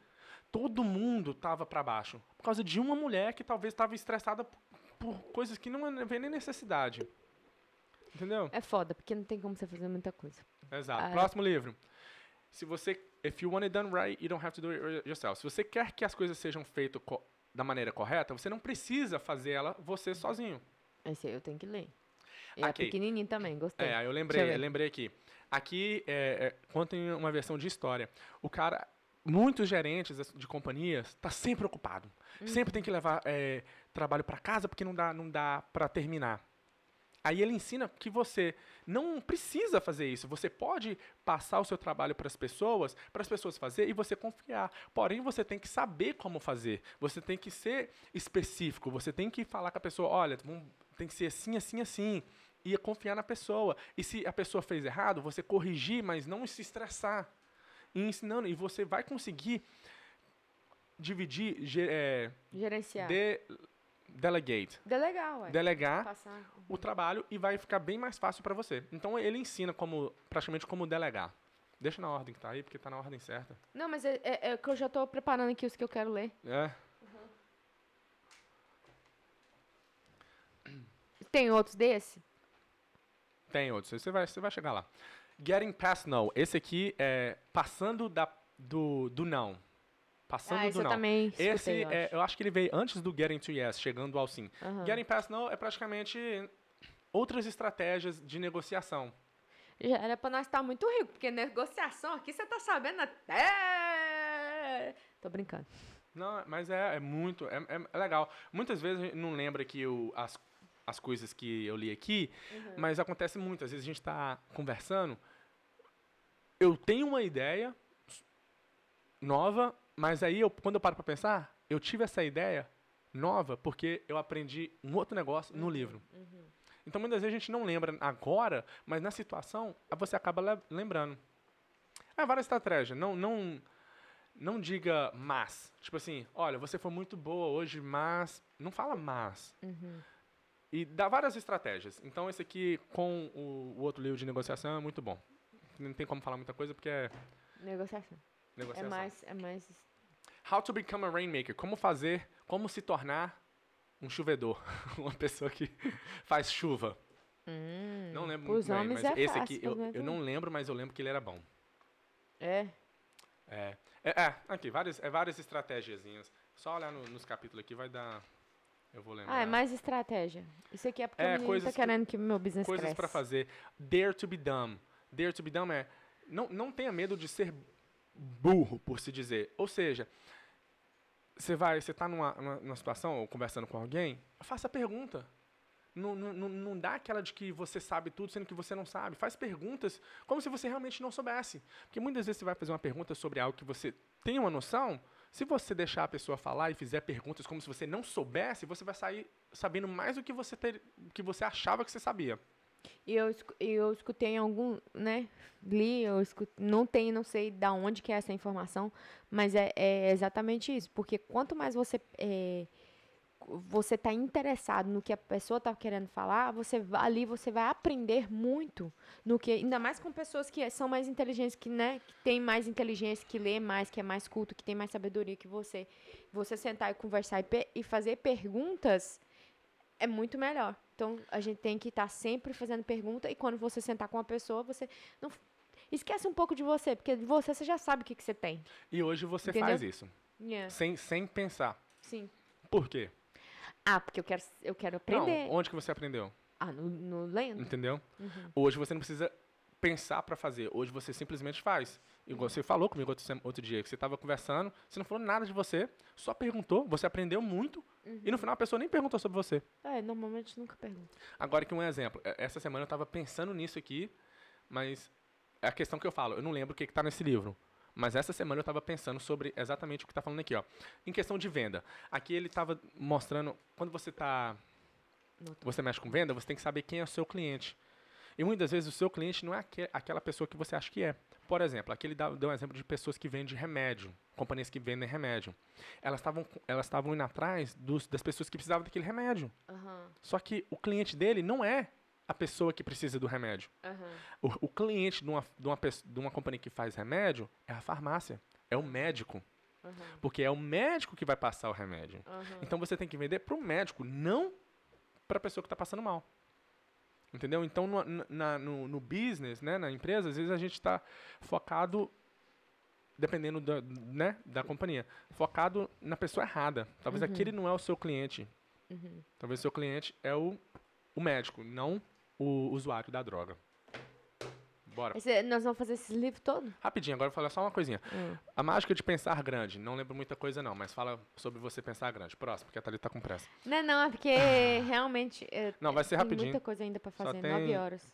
Speaker 1: Todo mundo estava para baixo. Por causa de uma mulher que talvez estava estressada por coisas que não havia é, nem necessidade. Entendeu?
Speaker 2: É foda, porque não tem como você fazer muita coisa.
Speaker 1: Exato. Ah, é. Próximo é... livro. Se você. If you want it done right, you don't have to do it yourself. Se você quer que as coisas sejam feitas da maneira correta, você não precisa fazer ela você sozinho.
Speaker 2: Esse aí eu tenho que ler. E é okay. pequenininho também, gostei. É,
Speaker 1: eu lembrei, eu lembrei aqui. Aqui é, é, conta uma versão de história. O cara, muitos gerentes de companhias está sempre ocupado, uhum. sempre tem que levar é, trabalho para casa porque não dá, não dá para terminar. Aí ele ensina que você não precisa fazer isso. Você pode passar o seu trabalho para as pessoas, para as pessoas fazer e você confiar. Porém, você tem que saber como fazer. Você tem que ser específico. Você tem que falar com a pessoa: olha, tem que ser assim, assim, assim ia confiar na pessoa. E se a pessoa fez errado, você corrigir, mas não se estressar. E ensinando, e você vai conseguir dividir, é,
Speaker 2: gerenciar.
Speaker 1: De,
Speaker 2: delegate.
Speaker 1: Delegar, ué. Delegar Passar. o trabalho e vai ficar bem mais fácil para você. Então ele ensina como praticamente como delegar. Deixa na ordem que tá aí, porque tá na ordem certa.
Speaker 2: Não, mas é, é, é que eu já tô preparando aqui os que eu quero ler.
Speaker 1: É.
Speaker 2: Uhum. Tem outros desse?
Speaker 1: Tem outros, você vai, você vai chegar lá. Getting past no. Esse aqui é passando da, do, do não. Passando ah, do não. Eu
Speaker 2: também escutei, Esse,
Speaker 1: eu é, acho.
Speaker 2: eu
Speaker 1: acho que ele veio antes do getting to yes, chegando ao sim. Uhum. Getting past no é praticamente outras estratégias de negociação.
Speaker 2: Já era pra nós estar tá muito rico, porque negociação aqui você tá sabendo até. Tô brincando.
Speaker 1: Não, mas é, é muito, é, é legal. Muitas vezes não lembra que o, as as coisas que eu li aqui, uhum. mas acontece muito. Às vezes a gente está conversando, eu tenho uma ideia nova, mas aí eu, quando eu paro para pensar, eu tive essa ideia nova porque eu aprendi um outro negócio uhum. no livro. Uhum. Então muitas vezes a gente não lembra agora, mas na situação você acaba lembrando. É várias estratégias. Não, não, não diga mas. Tipo assim, olha, você foi muito boa hoje, mas. Não fala mas. Uhum. E dá várias estratégias. Então, esse aqui, com o, o outro livro de negociação, é muito bom. Não tem como falar muita coisa, porque é...
Speaker 2: Negociação.
Speaker 1: Negociação.
Speaker 2: É mais... É mais...
Speaker 1: How to become a rainmaker. Como fazer... Como se tornar um chovedor. uma pessoa que faz chuva.
Speaker 2: Hum, não lembro muito bem, mas é
Speaker 1: esse fácil, aqui... Eu, eu é não lembro, mas eu lembro que ele era bom.
Speaker 2: É?
Speaker 1: É. É, é aqui, várias, é várias estratégiazinhas. Só olhar no, nos capítulos aqui vai dar... Eu vou lembrar.
Speaker 2: Ah, é mais estratégia. Isso aqui é porque é, tá coisas tá querendo que, meu business
Speaker 1: Coisas
Speaker 2: para
Speaker 1: fazer. Dare to be dumb. Dare to be dumb é não, não tenha medo de ser burro, por se dizer. Ou seja, você vai, você está numa, numa, situação ou conversando com alguém, faça a pergunta. Não, não, não dá aquela de que você sabe tudo, sendo que você não sabe. Faz perguntas como se você realmente não soubesse. Porque muitas vezes você vai fazer uma pergunta sobre algo que você tem uma noção, se você deixar a pessoa falar e fizer perguntas como se você não soubesse, você vai sair sabendo mais do que você, ter, que você achava que você sabia.
Speaker 2: E eu, eu escutei em algum, né? Li, eu escutei, não tem, não sei da onde que é essa informação, mas é, é exatamente isso. Porque quanto mais você é, você está interessado no que a pessoa está querendo falar, você ali você vai aprender muito no que, ainda mais com pessoas que são mais inteligentes que, né, que tem mais inteligência, que lê mais, que é mais culto, que tem mais sabedoria que você. Você sentar e conversar e, e fazer perguntas é muito melhor. Então a gente tem que estar tá sempre fazendo pergunta e quando você sentar com uma pessoa, você não esquece um pouco de você, porque de você você já sabe o que, que você tem.
Speaker 1: E hoje você Entendeu? faz isso. Yeah. Sem, sem pensar.
Speaker 2: Sim.
Speaker 1: Por quê?
Speaker 2: Ah, porque eu quero, eu quero aprender.
Speaker 1: Não, onde que você aprendeu?
Speaker 2: Ah, no, no lendo.
Speaker 1: Entendeu? Uhum. Hoje você não precisa pensar para fazer. Hoje você simplesmente faz. Igual uhum. você falou comigo outro, outro dia, que você estava conversando, você não falou nada de você, só perguntou, você aprendeu muito, uhum. e no uhum. final a pessoa nem perguntou sobre você.
Speaker 2: É, normalmente nunca pergunta.
Speaker 1: Agora que um exemplo. É, essa semana eu estava pensando nisso aqui, mas é a questão que eu falo, eu não lembro o que está nesse livro. Mas essa semana eu estava pensando sobre exatamente o que está falando aqui, ó. Em questão de venda, aqui ele estava mostrando quando você está, você mexe com venda, você tem que saber quem é o seu cliente. E muitas vezes o seu cliente não é aqu aquela pessoa que você acha que é. Por exemplo, aqui ele dá, deu um exemplo de pessoas que vendem remédio, companhias que vendem remédio. Elas estavam elas estavam indo atrás dos, das pessoas que precisavam daquele remédio. Uhum. Só que o cliente dele não é a pessoa que precisa do remédio. Uhum. O, o, cliente de uma, de, uma, de uma companhia que faz remédio é a farmácia, é o médico. Uhum. Porque é o médico que vai passar o remédio. Uhum. Então você tem que vender para o médico, não para a pessoa que está passando mal. Entendeu? Então, no, na, no, no, business, né, na empresa, às vezes a gente está focado, dependendo da, né, da companhia, focado na pessoa errada. Talvez uhum. aquele não é o seu cliente. Uhum. Talvez o seu cliente é o, o médico, não o usuário da droga. Bora.
Speaker 2: Esse, eh, nós vamos fazer esse livro todo?
Speaker 1: Rapidinho, agora eu vou falar só uma coisinha. Hum. A mágica de pensar grande. Não lembro muita coisa, não, mas fala sobre você pensar grande. Próximo, porque a Thalita tá com pressa.
Speaker 2: Não, não, é porque realmente. Eh,
Speaker 1: não, vai ser rapidinho.
Speaker 2: muita coisa ainda pra fazer. tem... Nove horas.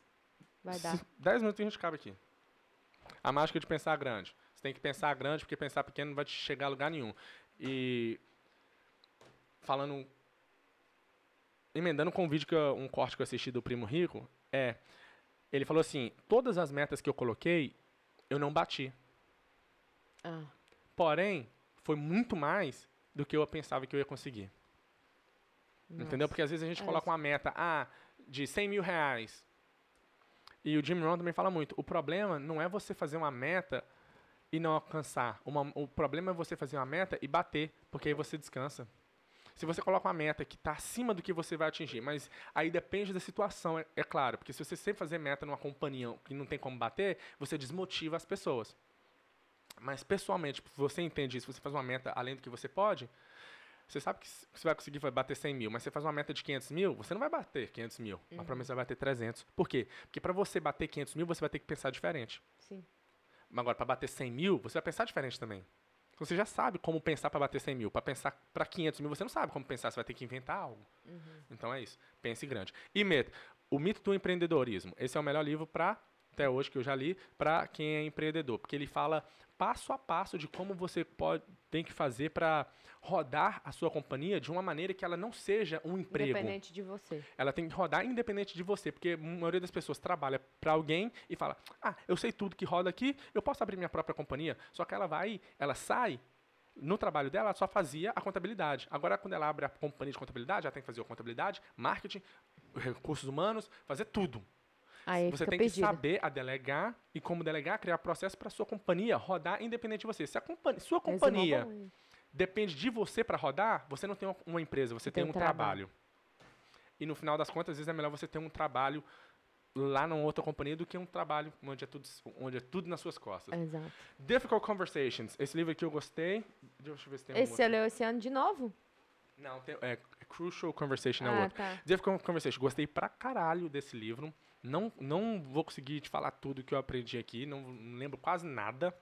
Speaker 2: Vai dar. Dez
Speaker 1: minutos a gente acaba aqui. A mágica de pensar grande. Você tem que pensar grande, porque pensar pequeno não vai te chegar a lugar nenhum. E. Falando emendando com um vídeo que eu, um corte que eu assisti do Primo Rico, é ele falou assim: todas as metas que eu coloquei, eu não bati.
Speaker 2: Ah.
Speaker 1: Porém, foi muito mais do que eu pensava que eu ia conseguir. Nossa. Entendeu? Porque às vezes a gente é coloca isso. uma meta, ah, de 100 mil reais. E o Jim Rohn também fala muito. O problema não é você fazer uma meta e não alcançar. Uma, o problema é você fazer uma meta e bater, porque aí você descansa. Se você coloca uma meta que está acima do que você vai atingir, mas aí depende da situação, é, é claro, porque se você sempre fazer meta numa companhia que não tem como bater, você desmotiva as pessoas. Mas pessoalmente, tipo, você entende isso, você faz uma meta além do que você pode, você sabe que você vai conseguir bater 100 mil, mas você faz uma meta de 500 mil, você não vai bater 500 mil, uhum. mas provavelmente você vai bater 300. Por quê? Porque para você bater 500 mil, você vai ter que pensar diferente.
Speaker 2: Sim. Mas
Speaker 1: agora, para bater 100 mil, você vai pensar diferente também. Então, você já sabe como pensar para bater 100 mil. Para pensar para 500 mil, você não sabe como pensar. Você vai ter que inventar algo. Uhum. Então é isso. Pense grande. E meta. O Mito do Empreendedorismo. Esse é o melhor livro para até hoje que eu já li, para quem é empreendedor, porque ele fala passo a passo de como você pode tem que fazer para rodar a sua companhia de uma maneira que ela não seja
Speaker 2: um
Speaker 1: emprego.
Speaker 2: Independente de você.
Speaker 1: Ela tem que rodar independente de você, porque a maioria das pessoas trabalha para alguém e fala: "Ah, eu sei tudo que roda aqui, eu posso abrir minha própria companhia". Só que ela vai, ela sai no trabalho dela, ela só fazia a contabilidade. Agora, quando ela abre a companhia de contabilidade, ela tem que fazer a contabilidade, marketing, recursos humanos, fazer tudo. Aí você tem perdido. que saber a delegar e como delegar, criar processo para sua companhia rodar independente de você. Se a sua é companhia depende de você para rodar, você não tem uma empresa, você tem, tem um trabalho. trabalho. E no final das contas, às vezes é melhor você ter um trabalho lá numa outra companhia do que um trabalho onde é tudo, onde é tudo nas suas costas.
Speaker 2: Exato.
Speaker 1: Difficult Conversations. Esse livro aqui eu gostei.
Speaker 2: Deixa eu ver se tem Esse você leu esse ano de novo?
Speaker 1: Não, tem, é, é Crucial Conversation ah, é outro. Tá. Difficult Conversation, gostei pra caralho desse livro. Não, não vou conseguir te falar tudo que eu aprendi aqui, não, lembro quase nada.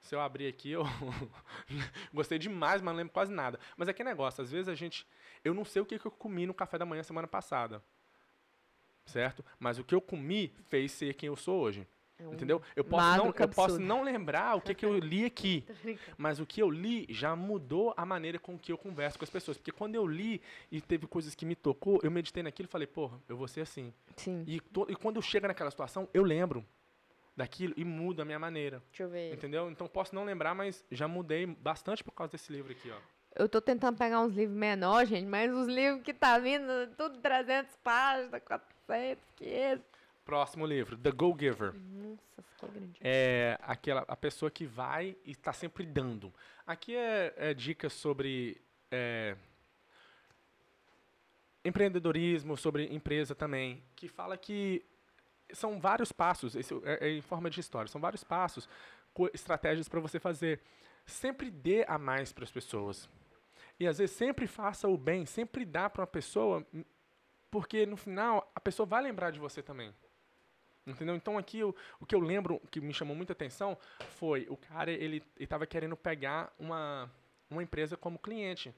Speaker 1: Se eu abrir aqui, eu gostei demais, mas não lembro quase nada. Mas é que negócio, às vezes a gente. Eu não sei o que, que eu comi no café da manhã semana passada. Certo? Mas o que eu comi fez ser quem eu sou hoje. É um entendeu? Eu posso, não, eu posso não lembrar o que, que eu li aqui, mas o que eu li já mudou a maneira com que eu converso com as pessoas. Porque quando eu li e teve coisas que me tocou, eu meditei naquilo e falei, porra, eu vou ser assim.
Speaker 2: Sim.
Speaker 1: E, to, e quando eu chego naquela situação, eu lembro daquilo e muda a minha maneira. Deixa eu ver. Entendeu? Então posso não lembrar, mas já mudei bastante por causa desse livro aqui, ó.
Speaker 2: Eu tô tentando pegar uns livros menores, gente, mas os livros que tá vindo, tudo 300 páginas, 400, 500.
Speaker 1: Próximo livro, The Go Giver. Nossa, ficou grande. É aquela, a pessoa que vai e está sempre dando. Aqui é, é dicas sobre é, empreendedorismo, sobre empresa também, que fala que são vários passos, isso é, é em forma de história, são vários passos, estratégias para você fazer. Sempre dê a mais para as pessoas. E às vezes sempre faça o bem, sempre dá para uma pessoa, porque no final a pessoa vai lembrar de você também. Entendeu? Então aqui o o que eu lembro que me chamou muita atenção foi o cara ele estava querendo pegar uma, uma empresa como cliente.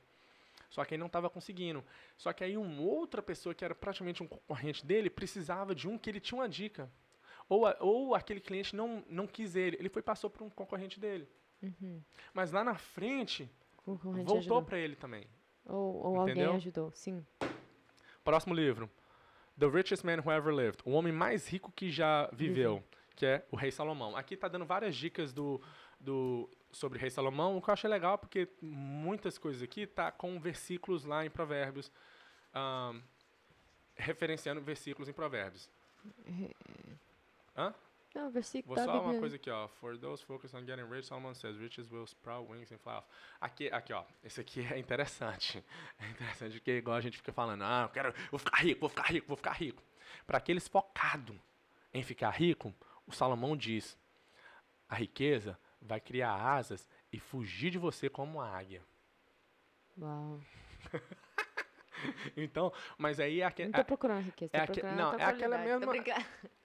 Speaker 1: Só que ele não estava conseguindo. Só que aí uma outra pessoa que era praticamente um concorrente dele precisava de um que ele tinha uma dica. Ou, ou aquele cliente não, não quis ele. Ele foi passou para um concorrente dele. Uhum. Mas lá na frente, voltou para ele também.
Speaker 2: Ou, ou alguém ajudou, sim.
Speaker 1: Próximo livro. The Richest Man Who Ever Lived, o homem mais rico que já viveu, uhum. que é o Rei Salomão. Aqui está dando várias dicas do, do, sobre Rei Salomão, o que eu achei legal é porque muitas coisas aqui tá com versículos lá em Provérbios, um, referenciando versículos em Provérbios. Hã?
Speaker 2: Não, versículo
Speaker 1: Vou
Speaker 2: tá
Speaker 1: só uma coisa aqui, ó. For those focused on getting rich, Solomon says, riches will sprout wings and fly off. Aqui, aqui, ó. Esse aqui é interessante. É interessante porque igual a gente fica falando, ah, eu quero, vou ficar rico, vou ficar rico, vou ficar rico. Para aqueles focados em ficar rico, o Salomão diz, a riqueza vai criar asas e fugir de você como uma águia.
Speaker 2: Uau.
Speaker 1: então, mas aí é aquele.
Speaker 2: Não tô é procurando riqueza, é Não, é aquela mesma.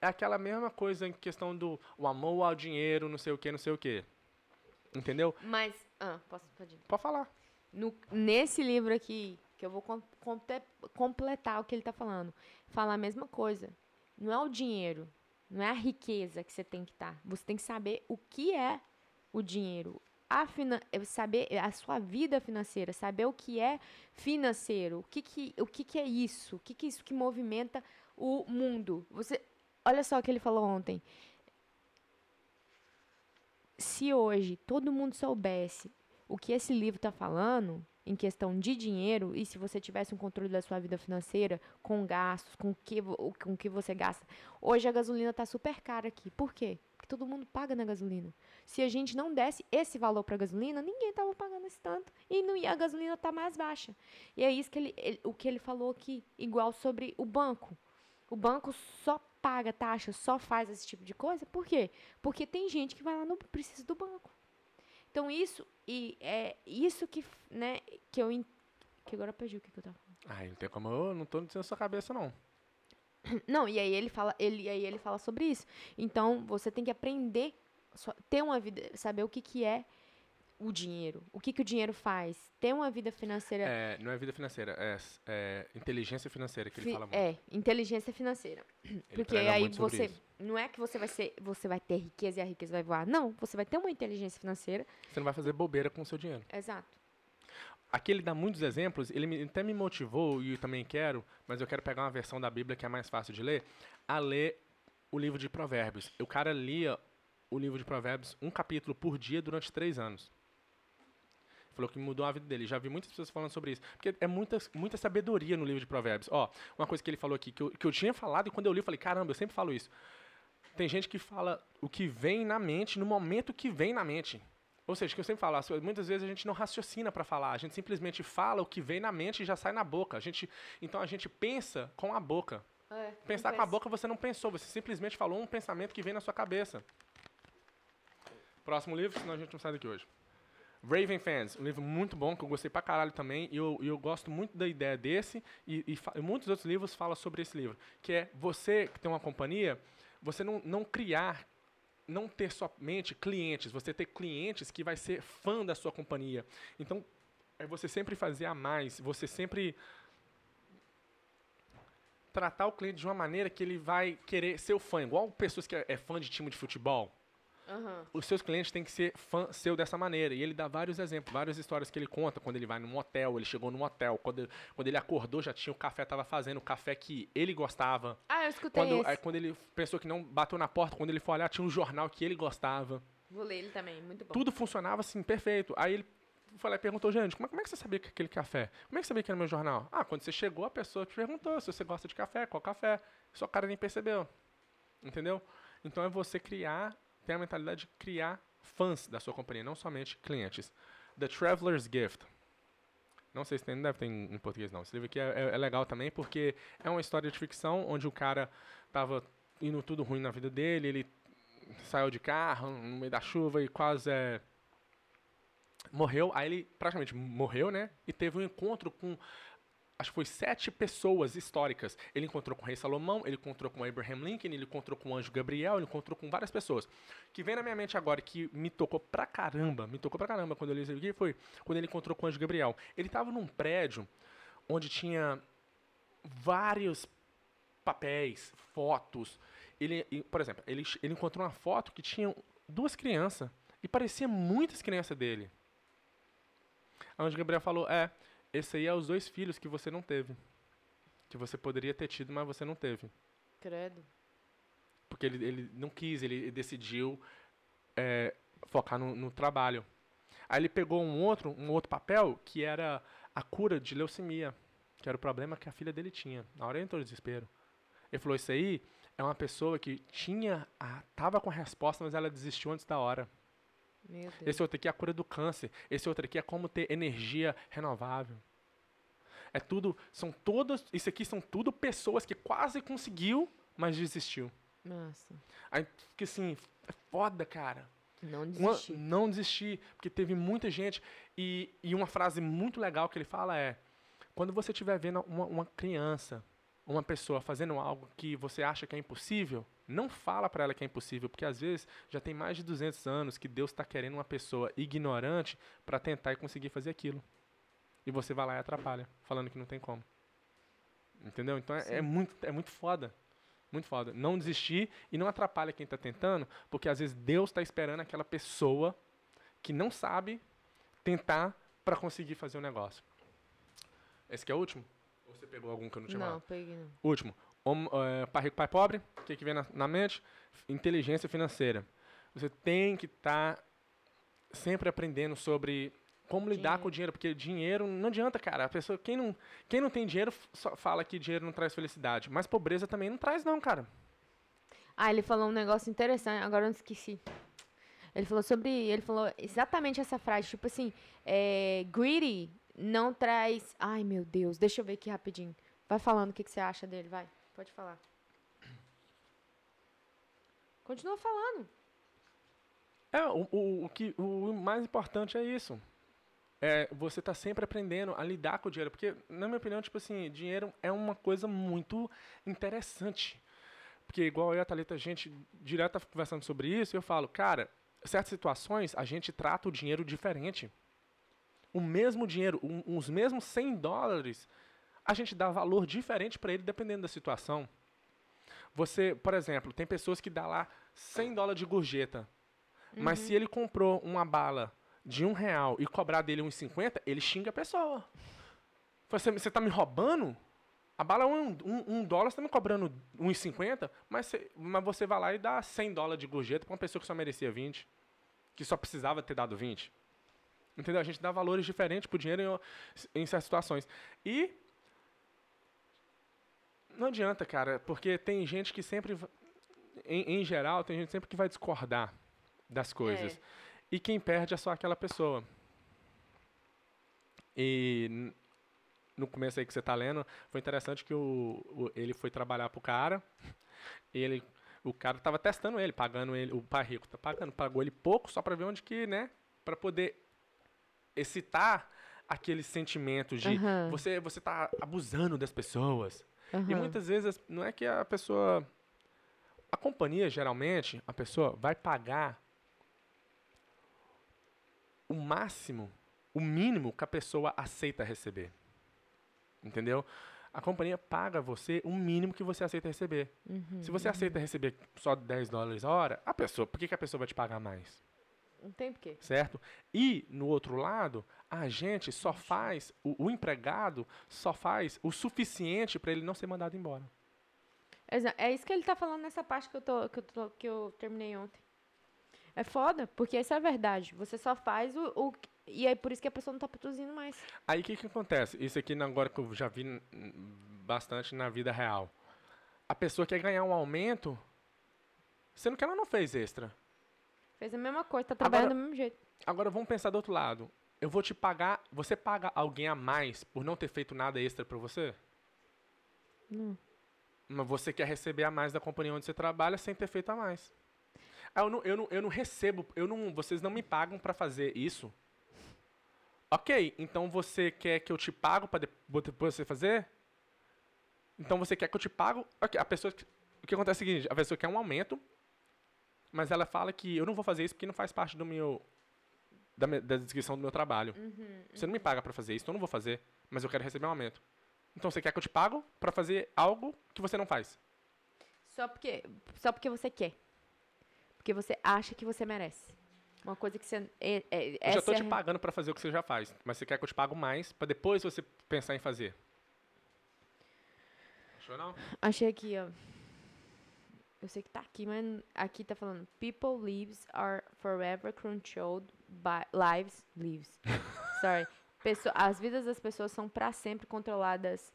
Speaker 2: É
Speaker 1: aquela mesma coisa em questão do o amor ao dinheiro, não sei o que, não sei o que. Entendeu?
Speaker 2: Mas. Ah, posso
Speaker 1: pedir? Pode falar.
Speaker 2: No, nesse livro aqui, que eu vou com, com, completar o que ele tá falando, fala a mesma coisa. Não é o dinheiro, não é a riqueza que você tem que estar. Tá. Você tem que saber o que é o dinheiro, a eh, saber eh, a sua vida financeira, saber o que é financeiro, o que, que, o que, que é isso, o que, que é isso que movimenta o mundo. Você, olha só o que ele falou ontem. Se hoje todo mundo soubesse o que esse livro está falando em questão de dinheiro e se você tivesse um controle da sua vida financeira com gastos, com que, o com que você gasta. Hoje a gasolina está super cara aqui. Por quê? que todo mundo paga na gasolina. Se a gente não desse esse valor para a gasolina, ninguém estava pagando esse tanto e não ia, a gasolina está mais baixa. E é isso que ele, ele, o que ele falou aqui, igual sobre o banco. O banco só paga taxa, só faz esse tipo de coisa. Por quê? Porque tem gente que vai lá não precisa do banco. Então isso e é isso que, né, que eu que agora eu perdi o que, que eu estava falando.
Speaker 1: Ah, não tem como eu não estou dizendo sua cabeça não.
Speaker 2: Não, e aí ele fala, ele, aí ele fala sobre isso. Então, você tem que aprender, ter uma vida, saber o que, que é o dinheiro. O que, que o dinheiro faz? Ter uma vida financeira.
Speaker 1: É, não é vida financeira, é, é inteligência financeira que ele fala muito.
Speaker 2: É, inteligência financeira. Ele Porque aí você. Não é que você vai ser. Você vai ter riqueza e a riqueza vai voar. Não, você vai ter uma inteligência financeira.
Speaker 1: Você não vai fazer bobeira com o seu dinheiro.
Speaker 2: Exato.
Speaker 1: Aqui ele dá muitos exemplos, ele até me motivou, e eu também quero, mas eu quero pegar uma versão da Bíblia que é mais fácil de ler, a ler o livro de Provérbios. O cara lia o livro de Provérbios um capítulo por dia durante três anos. Falou que mudou a vida dele. Já vi muitas pessoas falando sobre isso. Porque é muita, muita sabedoria no livro de Provérbios. Ó, uma coisa que ele falou aqui, que eu, que eu tinha falado e quando eu li, eu falei, caramba, eu sempre falo isso. Tem gente que fala o que vem na mente no momento que vem na mente. Ou seja, que eu sempre falo, muitas vezes a gente não raciocina para falar, a gente simplesmente fala o que vem na mente e já sai na boca. A gente, então a gente pensa com a boca. É, Pensar com a boca você não pensou, você simplesmente falou um pensamento que vem na sua cabeça. Próximo livro, senão a gente não sai daqui hoje. Raven Fans, um livro muito bom, que eu gostei pra caralho também, e eu, eu gosto muito da ideia desse, e, e muitos outros livros falam sobre esse livro, que é você que tem uma companhia, você não, não criar não ter somente clientes, você ter clientes que vai ser fã da sua companhia. Então, é você sempre fazer a mais, você sempre tratar o cliente de uma maneira que ele vai querer ser o fã, igual pessoas que é, é fã de time de futebol. Uhum. Os seus clientes têm que ser fã seu dessa maneira. E ele dá vários exemplos, várias histórias que ele conta. Quando ele vai num hotel, ele chegou num hotel. Quando, quando ele acordou, já tinha o café, tava fazendo o café que ele gostava.
Speaker 2: Ah, eu escutei
Speaker 1: quando, Aí, quando ele pensou que não bateu na porta, quando ele foi olhar, tinha um jornal que ele gostava.
Speaker 2: Vou ler ele também, muito bom.
Speaker 1: Tudo funcionava assim, perfeito. Aí ele e perguntou, gente, é, como é, que você sabia que aquele café? Como é que você sabia que era meu jornal? Ah, quando você chegou, a pessoa te perguntou se você gosta de café, qual café. Sua cara nem percebeu. Entendeu? Então é você criar tem a mentalidade de criar fãs da sua companhia, não somente clientes. The Traveler's Gift. Não sei se tem, não deve ter em, português não. Esse livro aqui é, é, é, legal também porque é uma história de ficção onde o cara tava indo tudo ruim na vida dele, ele saiu de carro no meio da chuva e quase é, morreu. Aí ele praticamente morreu, né? E teve um encontro com acho que foi sete pessoas históricas. Ele encontrou com o rei Salomão, ele encontrou com Abraham Lincoln, ele encontrou com o anjo Gabriel, ele encontrou com várias pessoas. Que vem na minha mente agora que me tocou pra caramba, me tocou pra caramba quando eu li isso aqui, foi quando ele encontrou com o anjo Gabriel. Ele tava num prédio onde tinha vários papéis, fotos. Ele, por exemplo, ele, ele encontrou uma foto que tinha duas crianças e parecia muitas crianças dele. A anjo Gabriel falou: "É, esse aí é os dois filhos que você não teve. Que você poderia ter tido, mas você não teve.
Speaker 2: Credo.
Speaker 1: Porque ele, ele não quis, ele decidiu é, focar no, no trabalho. Aí ele pegou um outro, um outro papel que era a cura de leucemia, que era o problema que a filha dele tinha. Na hora ele entrou em desespero. Ele falou: Isso aí é uma pessoa que tinha, a, tava com a resposta, mas ela desistiu antes da hora. Esse outro aqui é a cura do câncer. Esse outro aqui é como ter energia renovável. É tudo, são todas, isso aqui são tudo pessoas que quase conseguiu, mas desistiu.
Speaker 2: Nossa. Aí,
Speaker 1: porque assim, é foda, cara.
Speaker 2: Não
Speaker 1: desistir. Uma, não desistir, porque teve muita gente. E, e uma frase muito legal que ele fala é: quando você estiver vendo uma, uma criança uma pessoa fazendo algo que você acha que é impossível, não fala para ela que é impossível, porque às vezes já tem mais de 200 anos que Deus está querendo uma pessoa ignorante para tentar e conseguir fazer aquilo. E você vai lá e atrapalha, falando que não tem como. Entendeu? Então é, é, muito, é muito foda. Muito foda. Não desistir e não atrapalha quem está tentando, porque às vezes Deus está esperando aquela pessoa que não sabe tentar para conseguir fazer o um negócio. Esse é o último? Ou você pegou algum que eu não tinha
Speaker 2: Não, peguei não.
Speaker 1: Último. Om, é, pai rico, pai pobre. O que, que vem na, na mente? Inteligência financeira. Você tem que estar tá sempre aprendendo sobre como lidar dinheiro. com o dinheiro, porque dinheiro não adianta, cara. A pessoa, quem não, quem não tem dinheiro fala que dinheiro não traz felicidade, mas pobreza também não traz não, cara.
Speaker 2: Ah, ele falou um negócio interessante, agora eu não esqueci. Ele falou sobre, ele falou exatamente essa frase, tipo assim, é, greedy não traz. Ai, meu Deus, deixa eu ver aqui rapidinho. Vai falando o que, que você acha dele, vai. Pode falar. Continua falando.
Speaker 1: É, o, o, o, que, o mais importante é isso. É, você está sempre aprendendo a lidar com o dinheiro. Porque, na minha opinião, tipo assim, dinheiro é uma coisa muito interessante. Porque, igual eu e a Thalita, a gente direto tá conversando sobre isso, e eu falo, cara, certas situações a gente trata o dinheiro diferente o mesmo dinheiro, um, os mesmos 100 dólares, a gente dá valor diferente para ele dependendo da situação. Você, por exemplo, tem pessoas que dá lá 100 dólares de gorjeta, uhum. mas se uhum. ele comprou uma bala de um real e cobrar dele uns 50, ele xinga a pessoa. Você, você tá me roubando? A bala é um, um, um dólar, você tá me cobrando 1,50, mas, você, mas você vai lá e dá 100 dólares de gorjeta para uma pessoa que só merecia 20, que só precisava ter dado 20. Entendeu? A gente dá valores diferentes pro dinheiro em, em certas situações. E não adianta, cara, porque tem gente que sempre, em, em, geral, tem gente sempre que vai discordar das coisas. É. E quem perde é só aquela pessoa. E no começo aí que você tá lendo, foi interessante que o, o ele foi trabalhar pro cara, ele o cara tava testando ele, pagando ele, o pai rico tá pagando, pagou ele pouco só para ver onde que, né, para poder excitar aquele sentimento de uhum. você você tá abusando das pessoas. Uhum. E muitas vezes não é que a pessoa a companhia geralmente a pessoa vai pagar o máximo, o mínimo que a pessoa aceita receber. Entendeu? A companhia paga você o mínimo que você aceita receber. Uhum. Se você uhum. aceita receber só 10 dólares a hora, a pessoa, por que, que a pessoa vai te pagar mais?
Speaker 2: Não tem porquê.
Speaker 1: Certo? E, no outro lado, a gente só faz, o, o empregado só faz o suficiente para ele não ser mandado embora.
Speaker 2: É isso que ele está falando nessa parte que eu, tô, que, eu tô, que eu terminei ontem. É foda, porque essa é a verdade. Você só faz o, o e é por isso que a pessoa não está produzindo mais.
Speaker 1: Aí o que, que acontece? Isso aqui agora que eu já vi bastante na vida real. A pessoa quer ganhar um aumento, sendo que ela não fez extra.
Speaker 2: Fez a mesma coisa, tá trabalhando agora, do mesmo jeito.
Speaker 1: Agora vamos pensar do outro lado. Eu vou te pagar. Você paga alguém a mais por não ter feito nada extra pra você?
Speaker 2: Não.
Speaker 1: Mas você quer receber a mais da companhia onde você trabalha sem ter feito a mais. Ah, eu não, eu não, eu não recebo, eu não, vocês não me pagam para fazer isso. Ok, então você quer que eu te pago para depois você fazer? Então você quer que eu te pago? Ok, a pessoa. O que acontece é o seguinte: a pessoa quer um aumento, mas ela fala que eu não vou fazer isso porque não faz parte do meu da, da descrição do meu trabalho. Uhum, uhum. Você não me paga para fazer isso, então eu não vou fazer, mas eu quero receber um aumento. Então você quer que eu te pago para fazer algo que você não faz?
Speaker 2: Só porque só porque você quer. Porque você acha que você merece. Uma coisa que você é, é, eu
Speaker 1: já tô é te pagando para fazer o que você já faz, mas você quer que eu te pago mais para depois você pensar em fazer.
Speaker 2: Achou não? Achei aqui, ó. Eu sei que tá aqui, mas aqui tá falando People lives are forever controlled by lives lives. Sorry. as vidas das pessoas são para sempre controladas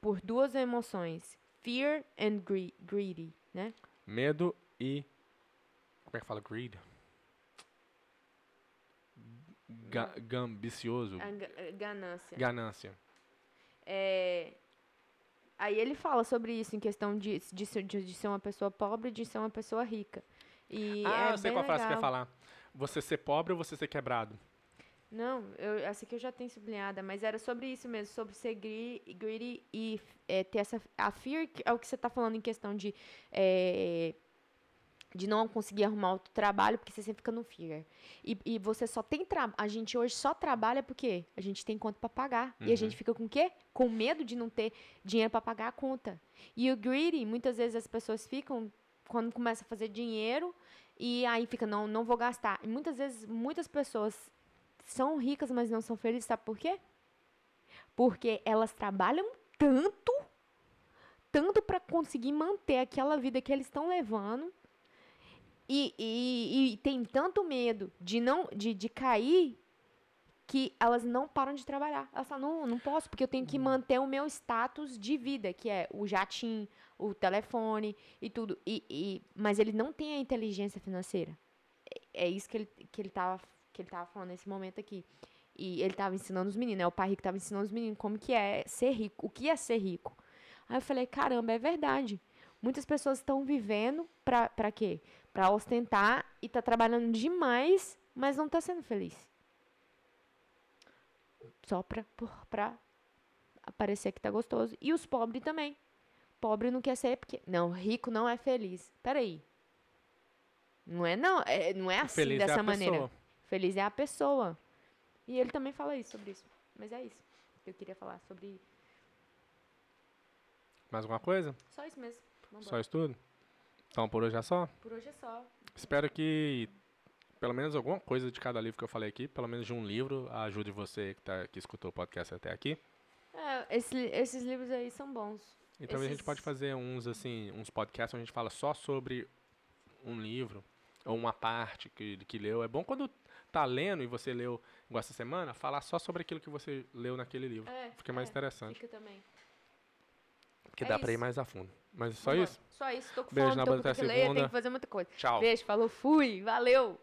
Speaker 2: por duas emoções, fear and gre greedy, né?
Speaker 1: Medo e como é que fala greed? Hum. gambicioso.
Speaker 2: Ga eh, ganância.
Speaker 1: Ganância.
Speaker 2: É, aí ele fala sobre isso, em questão de, de, de, ser uma pessoa pobre de ser uma pessoa rica. E
Speaker 1: ah, é eu sei qual frase que
Speaker 2: quer
Speaker 1: falar. Você ser pobre ou você ser quebrado?
Speaker 2: Não, eu, essa aqui eu já tenho sublinhada, mas era sobre isso mesmo, sobre ser greedy, greedy e é, ter essa. A fear é o que você está falando em questão de é, de não conseguir arrumar outro trabalho, porque você sempre fica no fear. E, e você só tem trabalho. A gente hoje só trabalha porque a gente tem conta para pagar. Uhum. E a uhum. gente fica com o quê? Com medo de não ter dinheiro para pagar a conta. E o greedy, muitas vezes as pessoas ficam, quando começa a fazer dinheiro, e aí fica, não, não vou gastar. E muitas vezes, muitas pessoas são ricas, mas não são felizes, sabe por quê? Porque elas trabalham tanto, tanto para conseguir manter aquela vida que eles estão levando e, e, e tem tanto medo de não de, de cair que elas não param de trabalhar. Elas falam, não, não posso, porque eu tenho que hum. manter o meu status de vida, que é o jatim, o telefone e tudo. E, e, mas ele não tem a inteligência financeira. É, é, isso que ele, que, ele tava, que ele tava falando nesse momento aqui. E ele tava ensinando os meninos, né? O pai rico tava ensinando os meninos como que é ser rico, o que é ser rico. Aí eu falei, caramba, é verdade. Muitas pessoas estão vivendo para quê? para ostentar e tá trabalhando demais, mas não tá sendo feliz. Só pra, pra aparecer que tá gostoso. E os pobres também. Pobre não quer ser porque. Não, rico não é feliz. Peraí. Não é não, é, não é assim feliz é dessa é maneira. Pessoa. Feliz é a pessoa. E ele também fala isso sobre isso. Mas é isso que eu queria falar sobre.
Speaker 1: Mais alguma coisa?
Speaker 2: Só isso mesmo.
Speaker 1: Vambora. Só isso tudo? Então, por hoje é só?
Speaker 2: Por hoje é só.
Speaker 1: Espero que pelo menos alguma coisa de cada livro que eu falei aqui, pelo menos de um livro, ajude você que, tá, que escutou o podcast até aqui.
Speaker 2: É, esse, esses livros aí são bons.
Speaker 1: Então
Speaker 2: esses...
Speaker 1: a gente pode fazer uns assim, uns podcasts onde a gente fala só sobre um livro ou uma parte que, que leu. É bom quando tá lendo e você leu igual essa semana, falar só sobre aquilo que você leu naquele livro. É, fica mais é, interessante.
Speaker 2: Fica também.
Speaker 1: Porque é dá para ir mais a fundo. Mas é só
Speaker 2: Vamos isso? Lá. Só isso. Tô com fome, tô com até Ler, que fazer muita coisa.
Speaker 1: Tchau.
Speaker 2: Beijo, falou, fui, valeu.